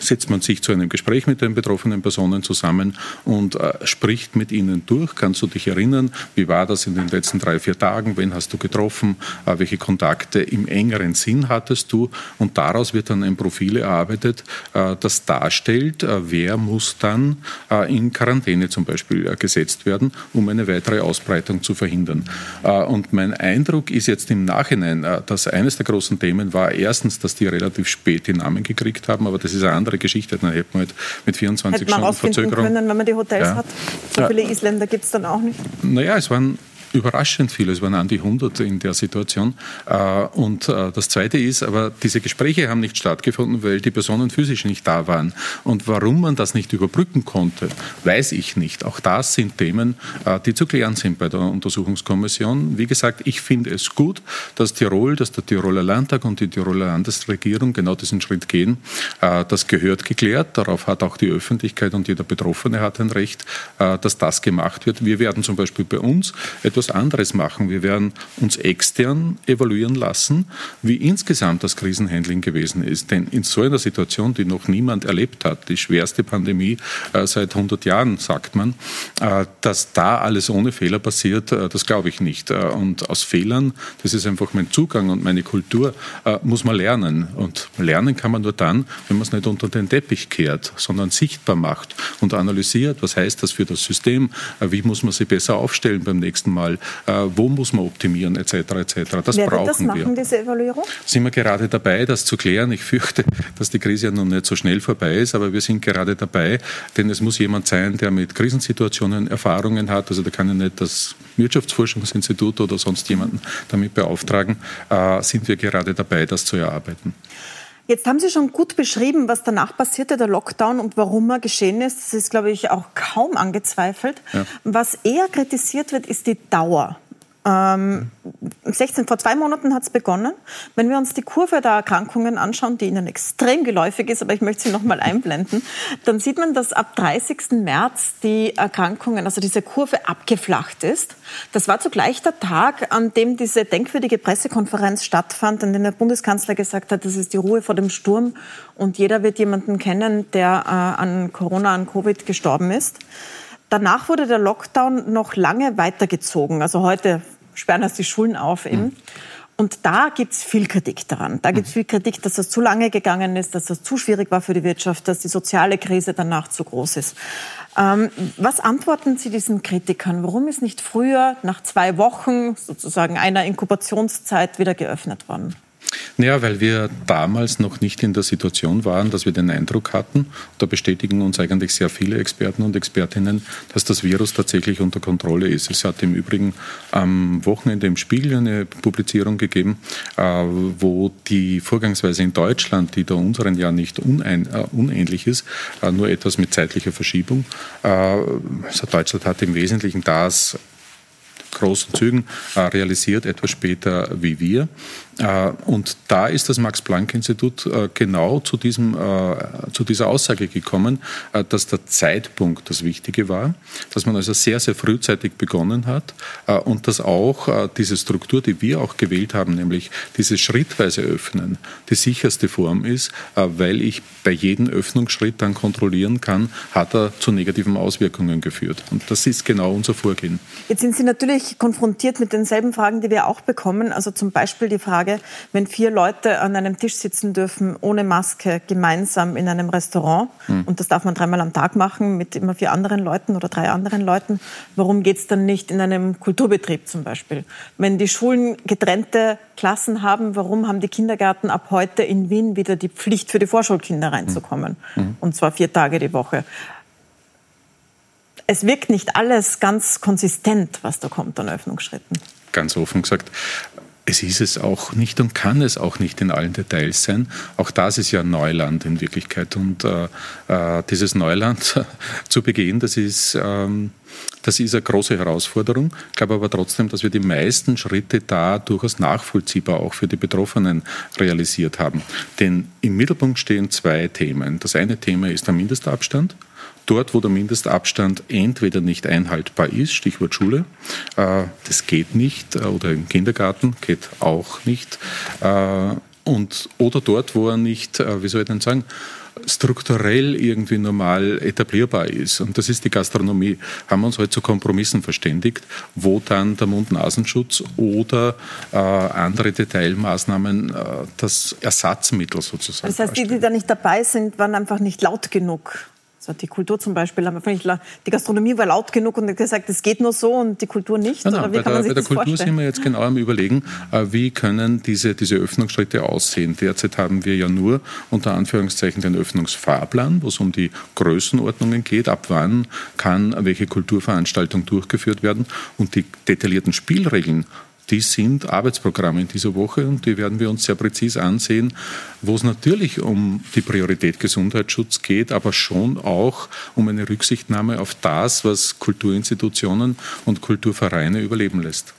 setzt man sich zu einem Gespräch mit den betroffenen Personen zusammen und spricht mit ihnen durch. Kannst du dich erinnern, wie war das in den letzten drei, vier Tagen? Wen hast du getroffen? Welche Kontakte im engeren Sinn hattest du? Und daraus wird dann ein Profil erarbeitet, das darstellt, wer muss dann äh, in Quarantäne zum Beispiel äh, gesetzt werden, um eine weitere Ausbreitung zu verhindern. Äh, und mein Eindruck ist jetzt im Nachhinein, dass eines der großen Themen war erstens, dass die relativ spät die Namen gekriegt haben, aber das ist eine andere Geschichte. Dann hätte man halt mit 24 Stunden Verzögerung. können, wenn man die Hotels ja. hat. So viele Isländer gibt es dann auch nicht. Naja, es waren überraschend viele. Es waren an die 100 in der Situation. Äh, und äh, das Zweite ist, aber diese Gespräche haben nicht stattgefunden, weil die Personen physisch nicht da waren. Und warum man das nicht überbrücken konnte, weiß ich nicht. Auch das sind Themen, äh, die zu klären sind bei der Untersuchungskommission. Wie gesagt, ich finde es gut, dass Tirol, dass der Tiroler Landtag und die Tiroler Landesregierung genau diesen Schritt gehen. Das gehört geklärt. Darauf hat auch die Öffentlichkeit und jeder Betroffene hat ein Recht, dass das gemacht wird. Wir werden zum Beispiel bei uns etwas anderes machen. Wir werden uns extern evaluieren lassen, wie insgesamt das Krisenhandling gewesen ist. Denn in so einer Situation, die noch niemand erlebt hat, die schwerste Pandemie äh, seit 100 Jahren, sagt man, äh, dass da alles ohne Fehler passiert, äh, das glaube ich nicht. Äh, und aus Fehlern, das ist einfach mein Zugang und meine Kultur, äh, muss man lernen. Und lernen kann man nur dann, wenn man es nicht unter den Teppich kehrt, sondern sichtbar macht und analysiert, was heißt das für das System, äh, wie muss man sie besser aufstellen beim nächsten Mal, wo muss man optimieren, etc. etc. Das Wer brauchen das machen, wir. diese Evaluierung? Sind wir gerade dabei, das zu klären. Ich fürchte, dass die Krise ja noch nicht so schnell vorbei ist, aber wir sind gerade dabei, denn es muss jemand sein, der mit Krisensituationen Erfahrungen hat. Also da kann ja nicht das Wirtschaftsforschungsinstitut oder sonst jemanden damit beauftragen. Äh, sind wir gerade dabei, das zu erarbeiten. Jetzt haben Sie schon gut beschrieben, was danach passierte, der Lockdown und warum er geschehen ist. Das ist, glaube ich, auch kaum angezweifelt. Ja. Was eher kritisiert wird, ist die Dauer. Ähm, 16, vor zwei Monaten hat es begonnen. Wenn wir uns die Kurve der Erkrankungen anschauen, die Ihnen extrem geläufig ist, aber ich möchte sie noch mal einblenden, dann sieht man, dass ab 30. März die Erkrankungen, also diese Kurve abgeflacht ist. Das war zugleich der Tag, an dem diese denkwürdige Pressekonferenz stattfand, an dem der Bundeskanzler gesagt hat, das ist die Ruhe vor dem Sturm und jeder wird jemanden kennen, der äh, an Corona, an Covid gestorben ist. Danach wurde der Lockdown noch lange weitergezogen. Also heute sperren erst die Schulen auf eben. Mhm. Und da gibt es viel Kritik daran. Da gibt es mhm. viel Kritik, dass das zu lange gegangen ist, dass das zu schwierig war für die Wirtschaft, dass die soziale Krise danach zu groß ist. Ähm, was antworten Sie diesen Kritikern? Warum ist nicht früher, nach zwei Wochen, sozusagen einer Inkubationszeit, wieder geöffnet worden? Naja, weil wir damals noch nicht in der Situation waren, dass wir den Eindruck hatten, da bestätigen uns eigentlich sehr viele Experten und Expertinnen, dass das Virus tatsächlich unter Kontrolle ist. Es hat im Übrigen am Wochenende im Spiegel eine Publizierung gegeben, äh, wo die Vorgangsweise in Deutschland, die der unseren ja nicht unein, äh, unähnlich ist, äh, nur etwas mit zeitlicher Verschiebung. Also Deutschland hat im Wesentlichen das großen Zügen realisiert, etwas später wie wir. Äh, und da ist das Max-Planck-Institut äh, genau zu, diesem, äh, zu dieser Aussage gekommen, dass der Zeitpunkt das Wichtige war, dass man also sehr, sehr frühzeitig begonnen hat und dass auch diese Struktur, die wir auch gewählt haben, nämlich dieses schrittweise Öffnen, die sicherste Form ist, weil ich bei jedem Öffnungsschritt dann kontrollieren kann, hat er zu negativen Auswirkungen geführt. Und das ist genau unser Vorgehen. Jetzt sind Sie natürlich konfrontiert mit denselben Fragen, die wir auch bekommen, also zum Beispiel die Frage, Frage, wenn vier Leute an einem Tisch sitzen dürfen, ohne Maske, gemeinsam in einem Restaurant, mhm. und das darf man dreimal am Tag machen mit immer vier anderen Leuten oder drei anderen Leuten, warum geht es dann nicht in einem Kulturbetrieb zum Beispiel? Wenn die Schulen getrennte Klassen haben, warum haben die Kindergärten ab heute in Wien wieder die Pflicht für die Vorschulkinder reinzukommen? Mhm. Und zwar vier Tage die Woche es wirkt nicht alles ganz konsistent, was da kommt an Öffnungsschritten. Ganz offen gesagt, es ist es auch nicht und kann es auch nicht in allen Details sein. Auch das ist ja Neuland in Wirklichkeit. Und äh, äh dieses Neuland zu begehen, das ist, ähm, das ist eine große Herausforderung. Ich glaube aber trotzdem, dass wir die meisten Schritte da durchaus nachvollziehbar auch für die Betroffenen realisiert haben. Denn im Mittelpunkt stehen zwei Themen. Das eine Thema ist der Mindestabstand dort, wo der Mindestabstand entweder nicht einhaltbar ist, Stichwort Schule, äh, das geht nicht, äh, oder im Kindergarten geht auch nicht, äh, und, oder dort, wo er nicht, wie soll ich denn sagen, strukturell irgendwie normal etablierbar ist. Und das ist die Gastronomie. Haben wir uns heute zu Kompromissen verständigt, wo dann der Mund-Nasenschutz oder äh, andere Detailmaßnahmen äh, das Ersatzmittel sozusagen. Das heißt, die, die da nicht dabei sind, waren einfach nicht laut genug So die Kultur zum Beispiel, haben wir die Gastronomie war laut genug und hat gesagt, es geht nur so und die Kultur nicht. Nein, nein, bei, der, bei der Kultur vorstellen? sind wir jetzt genau am Überlegen, äh, wie können diese, diese Öffnungsschritte aussehen. Derzeit haben wir ja nur unter Anführungszeichen den Öffnungsfahrplan, wo es um die Größenordnungen geht, ab wann kann welche Kulturveranstaltung durchgeführt werden und die detaillierten Spielregeln die sind Arbeitsprogramme in dieser Woche und die werden wir uns sehr präzise ansehen, wo es natürlich um die Priorität Gesundheitsschutz geht, aber schon auch um eine Rücksichtnahme auf das, was Kulturinstitutionen und Kulturvereine überleben lässt.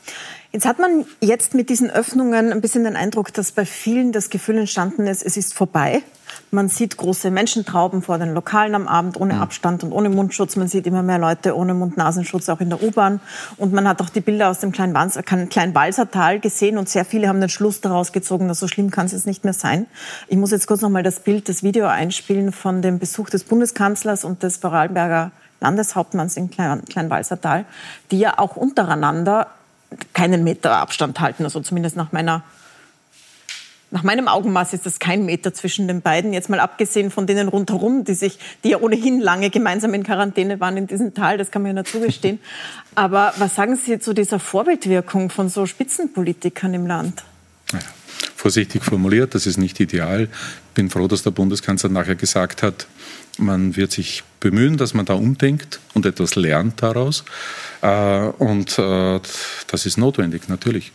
Jetzt hat man jetzt mit diesen Öffnungen ein bisschen den Eindruck, dass bei vielen das Gefühl entstanden ist, es ist vorbei. Man sieht große Menschentrauben vor den Lokalen am Abend ohne mhm. Abstand und ohne Mundschutz. Man sieht immer mehr Leute ohne Mund-Nasenschutz auch in der U-Bahn. Und man hat auch die Bilder aus dem Kleinwalsertal gesehen und sehr viele haben den Schluss daraus gezogen, dass so schlimm kann es jetzt nicht mehr sein. Ich muss jetzt kurz noch mal das Bild, das Video einspielen von dem Besuch des Bundeskanzlers und des Vorarlberger Landeshauptmanns in Kleinwalsertal, die ja auch untereinander keinen Meter Abstand halten. Also zumindest nach meiner nach meinem Augenmaß ist das kein Meter zwischen den beiden. Jetzt mal abgesehen von denen rundherum, die sich, die ja ohnehin lange gemeinsam in Quarantäne waren in diesem Tal, das kann man ja nur zugestehen. Aber was sagen Sie zu dieser Vorbildwirkung von so Spitzenpolitikern im Land? Ja, vorsichtig formuliert, das ist nicht ideal. Ich bin froh, dass der Bundeskanzler nachher gesagt hat, man wird sich bemühen, dass man da umdenkt und etwas lernt daraus. Äh, und äh, das ist notwendig, natürlich.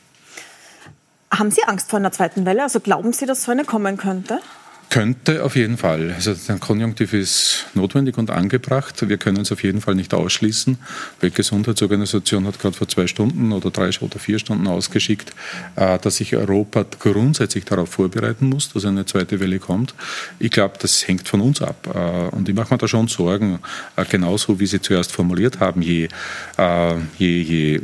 Haben Sie Angst vor einer zweiten Welle? Also glauben Sie, dass so eine kommen könnte? Könnte auf jeden Fall. Also der Konjunktiv ist notwendig und angebracht. Wir können es auf jeden Fall nicht ausschließen. Die Weltgesundheitsorganisation hat gerade vor zwei Stunden oder drei oder vier Stunden ausgeschickt, äh, dass sich Europa grundsätzlich darauf vorbereiten muss, dass eine zweite Welle kommt. Ich glaube, das hängt von uns ab. Äh, und ich mache mir da schon Sorgen, äh, genauso wie Sie zuerst formuliert haben, je, je, je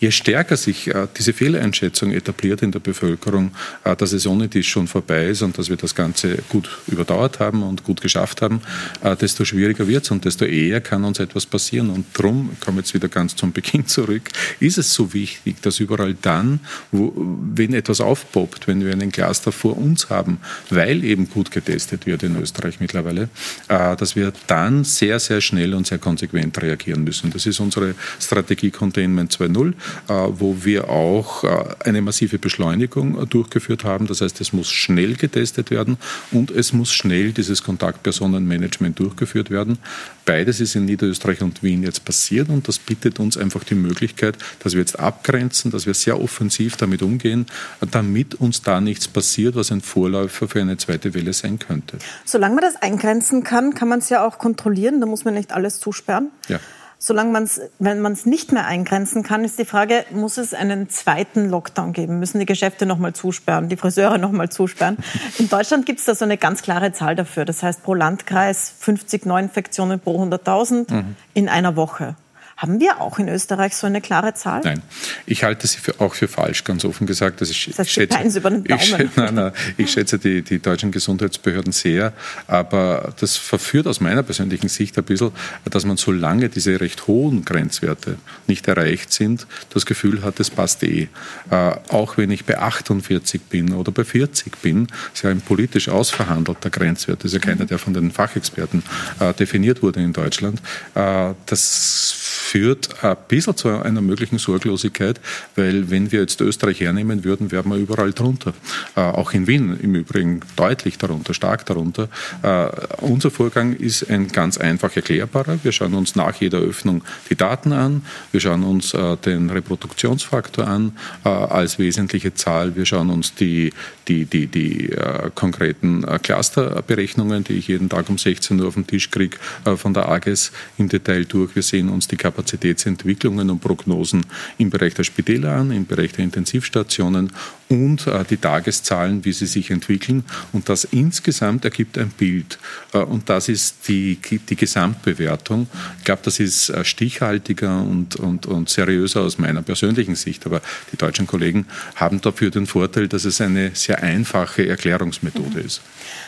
je stärker sich äh, diese Fehleinschätzung etabliert in der Bevölkerung, äh, dass es ohne dies schon vorbei ist und dass wir das Ganze gut überdauert haben und gut geschafft haben, äh, desto schwieriger wird es und desto eher kann uns etwas passieren. Und darum, ich komme jetzt wieder ganz zum Beginn zurück, ist es so wichtig, dass überall dann, wo, wenn etwas aufpoppt, wenn wir einen Cluster vor uns haben, weil eben gut getestet wird in Österreich mittlerweile, dass wir dann sehr, sehr schnell und sehr konsequent reagieren müssen. Das ist unsere Strategie Containment 2.0. Äh, wo wir auch äh, eine massive Beschleunigung äh, durchgeführt haben. Das heißt, es muss schnell getestet werden und es muss schnell dieses Kontaktpersonenmanagement durchgeführt werden. Beides ist in Niederösterreich und Wien jetzt passiert und das bietet uns einfach die Möglichkeit, dass wir jetzt abgrenzen, dass wir sehr offensiv damit umgehen, damit uns da nichts passiert, was ein Vorläufer für eine zweite Welle sein könnte. Solange man das eingrenzen kann, kann man es ja auch kontrollieren. Da muss man nicht alles zusperren. Ja solange man es, wenn man es nicht mehr eingrenzen kann, ist die Frage, muss es einen zweiten Lockdown geben? Müssen die Geschäfte nochmal zusperren, die Friseure nochmal zusperren? In Deutschland gibt es da so eine ganz klare Zahl dafür. Das heißt, pro Landkreis 50 Neuinfektionen pro 100.000 mhm. in einer Woche. Haben wir auch in Österreich so eine klare Zahl? Nein, ich halte sie für, auch für falsch, ganz offen gesagt. Also ich, das heißt, schätze, über den Daumen. Ich, schätze, nein, nein, ich schätze die, die deutschen Gesundheitsbehörden sehr, aber das verführt aus meiner persönlichen Sicht ein bisschen, dass man solange diese recht hohen Grenzwerte nicht erreicht sind, das Gefühl hat, es passt eh. Äh, auch wenn ich bei 48 bin oder bei 40 bin, ist ja ein politisch ausverhandelter Grenzwert, das ist ja keiner, der von den Fachexperten äh, definiert wurde in Deutschland. Äh, das führt ein bisschen zu einer möglichen Sorglosigkeit, weil wenn wir jetzt Österreich hernehmen würden, wären wir überall drunter. Äh, auch in Wien im Übrigen deutlich darunter, stark darunter. Äh, unser Vorgang ist ein ganz einfach erklärbarer. Wir schauen uns nach jeder Öffnung die Daten an. Wir schauen uns äh, den Reproduktionsfaktor an als wesentliche Zahl. Wir schauen uns die, die, die, die äh, konkreten äh, Clusterberechnungen, die ich jeden Tag um 16 Uhr auf den Tisch kriege, von der AGES im Detail durch. Wir sehen uns die Kapazität Kapazitätsentwicklungen und Prognosen im Bereich der Spitäler an, im Bereich der Intensivstationen und äh, die Tageszahlen, wie sie sich entwickeln. Und das insgesamt ergibt ein Bild. Äh, und das ist die, die Gesamtbewertung. Ich glaube, das ist äh, stichhaltiger und, und, und seriöser aus meiner persönlichen Sicht. Aber die deutschen Kollegen haben dafür den Vorteil, dass es eine sehr einfache Erklärungsmethode ist.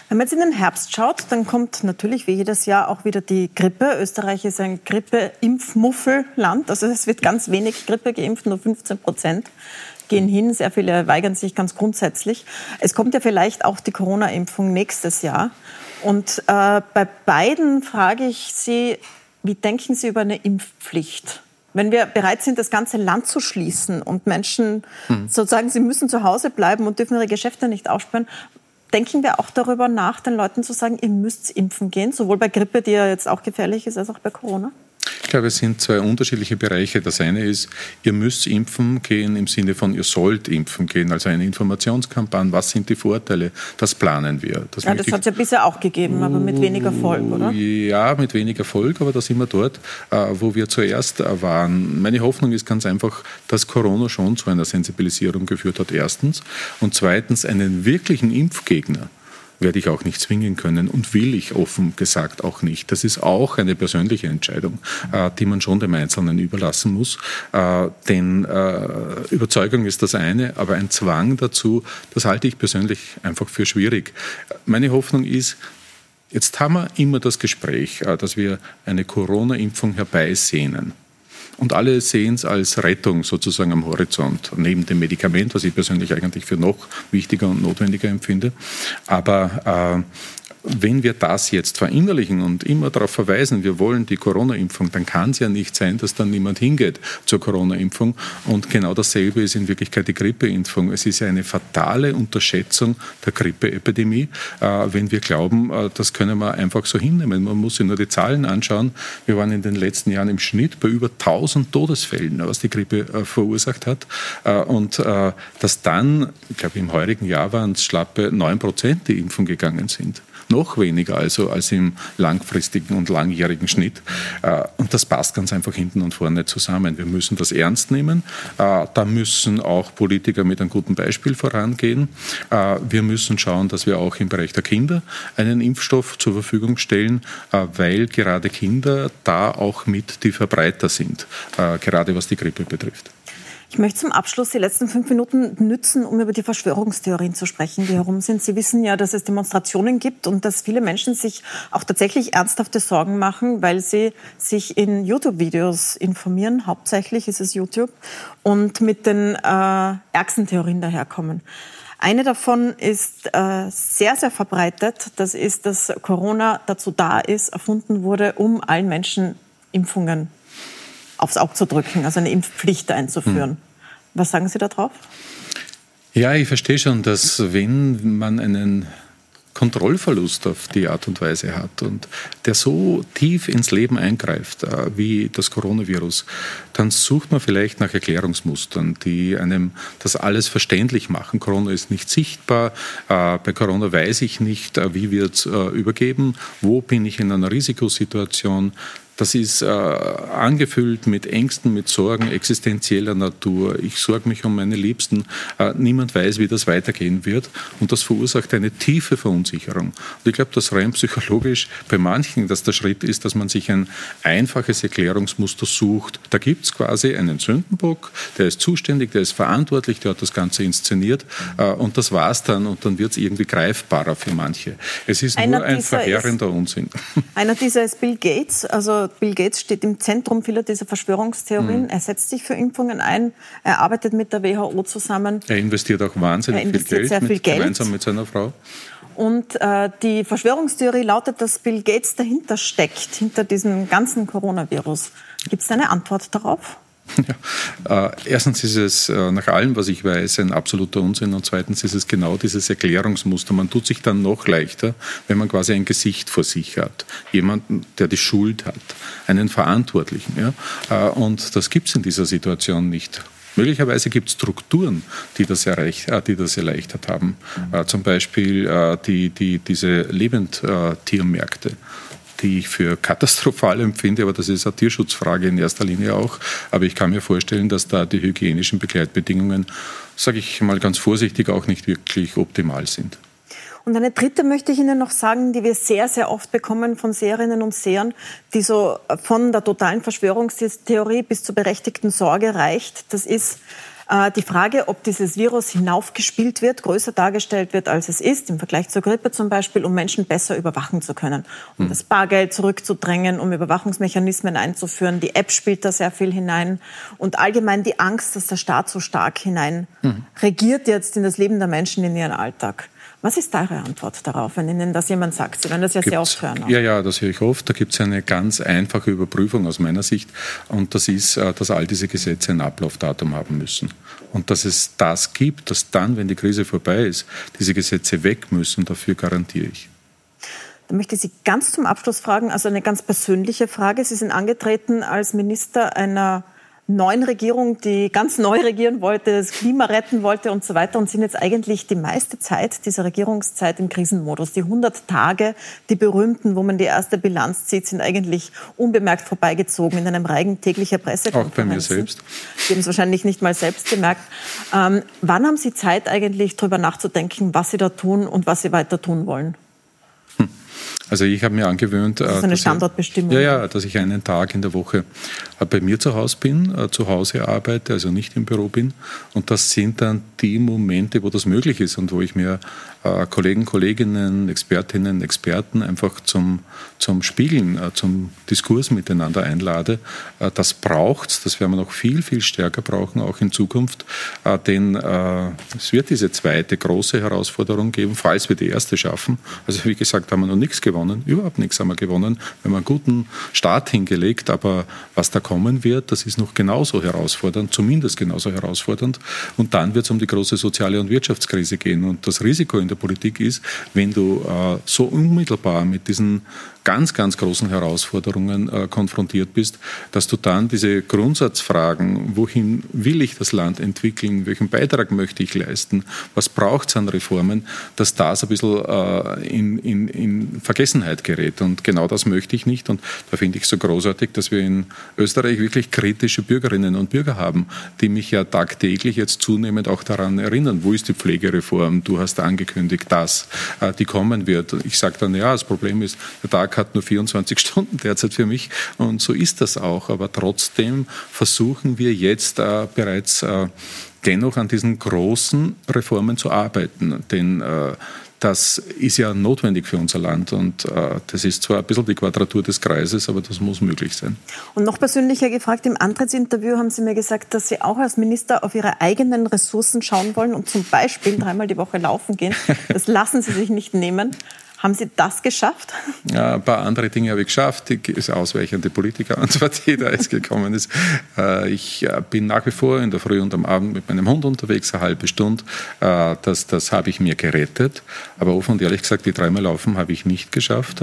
Wenn man jetzt in den Herbst schaut, dann kommt natürlich wie jedes Jahr auch wieder die Grippe. Österreich ist ein Grippe-Impfmuffelland. Also es wird ganz wenig Grippe geimpft, nur 15 Prozent gehen hin. Sehr viele weigern sich ganz grundsätzlich. Es kommt ja vielleicht auch die Corona-Impfung nächstes Jahr. Und äh, bei beiden frage ich Sie, wie denken Sie über eine Impfpflicht? Wenn wir bereit sind, das ganze Land zu schließen und Menschen hm. sozusagen, sie müssen zu Hause bleiben und dürfen ihre Geschäfte nicht aufsperren, denken wir auch darüber nach, den Leuten zu sagen, ihr müsst impfen gehen, sowohl bei Grippe, die ja jetzt auch gefährlich ist, als auch bei Corona? Ich glaube, es sind zwei unterschiedliche Bereiche. Das eine ist, ihr müsst impfen gehen im Sinne von, ihr sollt impfen gehen, also eine Informationskampagne. Was sind die Vorteile? Das planen wir. Das, ja, das hat es ja bisher auch gegeben, aber mit wenig Erfolg, oder? Ja, mit wenig Erfolg, aber da sind wir dort, äh, wo wir zuerst äh, waren. Meine Hoffnung ist ganz einfach, dass Corona schon zu einer Sensibilisierung geführt hat, erstens. Und zweitens einen wirklichen Impfgegner werde ich auch nicht zwingen können und will ich offen gesagt auch nicht. Das ist auch eine persönliche Entscheidung, äh, die man schon dem Einzelnen überlassen muss. Äh, denn äh, Überzeugung ist das eine, aber ein Zwang dazu, das halte ich persönlich einfach für schwierig. Meine Hoffnung ist, Jetzt haben wir immer das Gespräch, dass wir eine Corona-Impfung herbeisehnen. Und alle sehen es als Rettung sozusagen am Horizont, neben dem Medikament, was ich persönlich eigentlich für noch wichtiger und notwendiger empfinde. Aber äh, wenn wir das jetzt verinnerlichen und immer darauf verweisen, wir wollen die Corona-Impfung, dann kann es ja nicht sein, dass dann niemand hingeht zur Corona-Impfung. Und genau dasselbe ist in Wirklichkeit die Grippeimpfung. Es ist ja eine fatale Unterschätzung der Grippeepidemie, äh, wenn wir glauben, äh, das können wir einfach so hinnehmen. Man muss sich nur die Zahlen anschauen. Wir waren in den letzten Jahren im Schnitt bei über 1000 Todesfällen, was die Grippe äh, verursacht hat. Und dass dann, ich glaube im heurigen Jahr waren es schlappe 9 Prozent, die impfen gegangen sind noch weniger also als im langfristigen und langjährigen Schnitt. Äh, und das passt ganz einfach hinten und vorne zusammen. Wir müssen das ernst nehmen. Äh, da müssen auch Politiker mit einem guten Beispiel vorangehen. Äh, wir müssen schauen, dass wir auch im Bereich der Kinder einen Impfstoff zur Verfügung stellen, weil gerade Kinder da auch mit die Verbreiter sind, gerade was die Grippe betrifft. Ich möchte zum Abschluss die letzten fünf Minuten nützen, um über die Verschwörungstheorien zu sprechen, die herum sind. Sie wissen ja, dass es Demonstrationen gibt und dass viele Menschen sich auch tatsächlich ernsthafte Sorgen machen, weil sie sich in YouTube-Videos informieren. Hauptsächlich ist es YouTube und mit den äh, ärgsten Theorien daherkommen. Eine davon ist äh, sehr, sehr verbreitet. Das ist, dass Corona dazu da ist, erfunden wurde, um allen Menschen Impfungen aufs Auge zu drücken, also eine Impfpflicht einzuführen. Hm. Was sagen Sie darauf? Ja, ich verstehe schon, dass wenn man einen Kontrollverlust auf die Art und Weise hat und der so tief ins Leben eingreift äh, wie das Coronavirus, dann sucht man vielleicht nach Erklärungsmustern, die einem das alles verständlich machen. Corona ist nicht sichtbar, äh, bei Corona weiß ich nicht, äh, wie wird es übergeben, wo bin ich in einer Risikosituation, das ist äh, angefüllt mit Ängsten, mit Sorgen existenzieller Natur. Ich sorge mich um meine Liebsten. Äh, niemand weiß, wie das weitergehen wird. Und das verursacht eine tiefe Verunsicherung. Und ich glaube, dass rein psychologisch bei manchen dass der Schritt ist, dass man sich ein einfaches Erklärungsmuster sucht. Da gibt es quasi einen Sündenbock, der ist zuständig, der ist verantwortlich, der hat das Ganze inszeniert. Äh, und das war's dann. Und dann wird es irgendwie greifbarer für manche. Es ist einer nur ein verheerender ist, Unsinn. Einer dieser ist Bill Gates. Also Bill Gates steht im Zentrum vieler dieser Verschwörungstheorien. Mhm. Er setzt sich für Impfungen ein. Er arbeitet mit der WHO zusammen. Er investiert auch wahnsinnig investiert viel, Geld, sehr viel mit, Geld gemeinsam mit seiner Frau. Und äh, die Verschwörungstheorie lautet, dass Bill Gates dahinter steckt, hinter diesem ganzen Coronavirus. Gibt es eine Antwort darauf? Ja. Äh, erstens ist es äh, nach allem, was ich weiß, ein absoluter Unsinn und zweitens ist es genau dieses Erklärungsmuster. Man tut sich dann noch leichter, wenn man quasi ein Gesicht vor sich hat. Jemanden, der die Schuld hat, einen Verantwortlichen. Ja? Äh, und das gibt es in dieser Situation nicht. Möglicherweise gibt es Strukturen, die das, erreicht, äh, die das erleichtert haben. Äh, zum Beispiel äh, die, die, diese Lebendtiermärkte die ich für katastrophal empfinde, aber das ist eine Tierschutzfrage in erster Linie auch. Aber ich kann mir vorstellen, dass da die hygienischen Begleitbedingungen, sage ich mal ganz vorsichtig, auch nicht wirklich optimal sind. Und eine dritte möchte ich Ihnen noch sagen, die wir sehr, sehr oft bekommen von Seherinnen und Sehern, die so von der totalen Verschwörungstheorie bis zur berechtigten Sorge reicht. Das ist die Frage, ob dieses Virus hinaufgespielt wird, größer dargestellt wird, als es ist, im Vergleich zur Grippe zum Beispiel, um Menschen besser überwachen zu können, um hm. das Bargeld zurückzudrängen, um Überwachungsmechanismen einzuführen. Die App spielt da sehr viel hinein und allgemein die Angst, dass der Staat so stark hinein hm. regiert jetzt in das Leben der Menschen in ihren Alltag. Was ist eure Antwort darauf, wenn Ihnen das jemand sagt? Sie werden das ja Gibt's, sehr oft hören. Auch. Ja, ja, das höre ich oft. Da gibt es eine ganz einfache Überprüfung aus meiner Sicht. Und das ist, äh, dass all diese Gesetze ein Ablaufdatum haben müssen. Und dass es das gibt, dass dann, wenn die Krise vorbei ist, diese Gesetze weg müssen, dafür garantiere ich. Da möchte ich Sie ganz zum Abschluss fragen, also eine ganz persönliche Frage. Sie sind angetreten als Minister einer neuen Regierung, die ganz neu regieren wollte, das Klima retten wollte und so weiter und sind jetzt eigentlich die meiste Zeit dieser Regierungszeit im Krisenmodus. Die 100 Tage, die berühmten, wo man die erste Bilanz zieht, sind eigentlich unbemerkt vorbeigezogen in einem Reigen täglicher Pressekonferenzen. Auch bei mir selbst. Sie haben es wahrscheinlich nicht mal selbst gemerkt. Ähm, wann haben Sie Zeit eigentlich, darüber nachzudenken, was Sie da tun und was Sie weiter tun wollen? Also ich habe mir angewöhnt, das ist eine Standortbestimmung. Ich, ja, ja, dass ich einen Tag in der Woche äh, bei mir zu Hause bin, äh, zu Hause arbeite, also nicht im Büro bin. Und das sind dann die Momente, wo das möglich ist und wo ich mir äh, Kollegen, Kolleginnen, Expertinnen, Experten einfach zum, zum Spiegeln, zum Diskurs miteinander einlade. Das braucht es, das werden wir noch viel, viel stärker brauchen, auch in Zukunft. Denn es wird diese zweite große Herausforderung geben, falls wir die erste schaffen. Also wie gesagt, haben wir noch nichts gewonnen überhaupt nichts haben wir gewonnen. Wir haben einen guten Start hingelegt, aber was da kommen wird, das ist noch genauso herausfordernd, zumindest genauso herausfordernd. Und dann wird es um die große soziale und Wirtschaftskrise gehen. Und das Risiko in der Politik ist, wenn du äh, so unmittelbar mit diesen ganz, ganz großen Herausforderungen äh, konfrontiert bist, dass du dann diese Grundsatzfragen, wohin will ich das Land entwickeln, welchen Beitrag möchte ich leisten, was braucht es an Reformen, dass das ein bisschen äh, in, in, in Vergessenheit gerät. Und genau das möchte ich nicht. Und da finde ich es so großartig, dass wir in Österreich wirklich kritische Bürgerinnen und Bürger haben, die mich ja tagtäglich jetzt zunehmend auch daran erinnern, wo ist die Pflegereform, du hast angekündigt, dass äh, die kommen wird. Ich sage dann, ja, das Problem ist, der Tag Tag hat nur 24 Stunden derzeit für mich und so ist das auch. Aber trotzdem versuchen wir jetzt äh, bereits äh, dennoch an diesen großen Reformen zu arbeiten. Denn äh, das ist ja notwendig für unser Land und äh, das ist zwar ein bisschen die Quadratur des Kreises, aber das muss möglich sein. Und noch persönlicher gefragt, im Antrittsinterview haben Sie mir gesagt, dass Sie auch als Minister auf Ihre eigenen Ressourcen schauen wollen und zum Beispiel dreimal die Woche laufen gehen. Das lassen Sie sich nicht nehmen. Haben Sie das geschafft? Ja, ein paar andere Dinge habe ich geschafft. Ist ausweichende Politikerantwort, die da jetzt gekommen ist. Äh, ich äh, bin nach wie vor in der Früh und am Abend mit meinem Hund unterwegs, eine halbe Stunde. Äh, das, das habe ich mir gerettet. Aber offen und ehrlich gesagt, die dreimal laufen habe ich nicht geschafft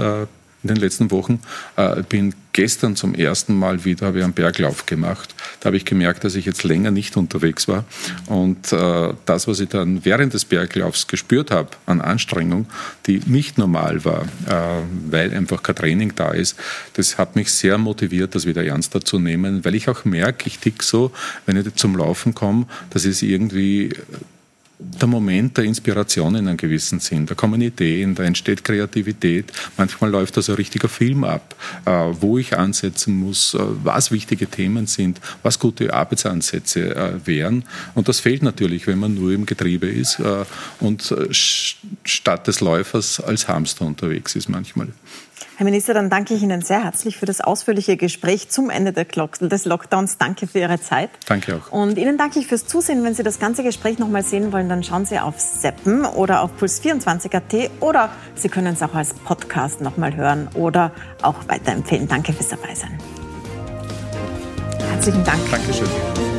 in den letzten Wochen. Äh, bin gestern zum ersten Mal wieder habe ich einen Berglauf gemacht. Da habe ich gemerkt, dass ich jetzt länger nicht unterwegs war. Und äh, das, was ich dann während des Berglaufs gespürt habe an Anstrengung, die nicht normal war, äh, weil einfach kein Training da ist, das hat mich sehr motiviert, das wieder ernster zu nehmen, weil ich auch merke, ich tick so, wenn ich zum Laufen komme, das ist irgendwie der Moment der Inspiration in einem gewissen Sinn. Da kommen Ideen, da entsteht Kreativität. Manchmal läuft da ein richtiger Film ab, äh, wo ich ansetzen muss, äh, was wichtige Themen sind, was gute Arbeitsansätze äh, wären. Und das fehlt natürlich, wenn man nur im Getriebe ist und statt des Läufers als Hamster unterwegs ist manchmal. Herr Minister, dann danke ich Ihnen sehr herzlich für das ausführliche Gespräch zum Ende des Lockdowns. Danke für Ihre Zeit. Danke auch. Und Ihnen danke ich fürs Zusehen. Wenn Sie das ganze Gespräch noch mal sehen wollen, dann schauen Sie auf Seppen oder auf Puls24.at oder Sie können es auch als Podcast noch mal hören oder auch weiterempfehlen. Danke fürs Dabeisein. Herzlichen Dank. Dankeschön.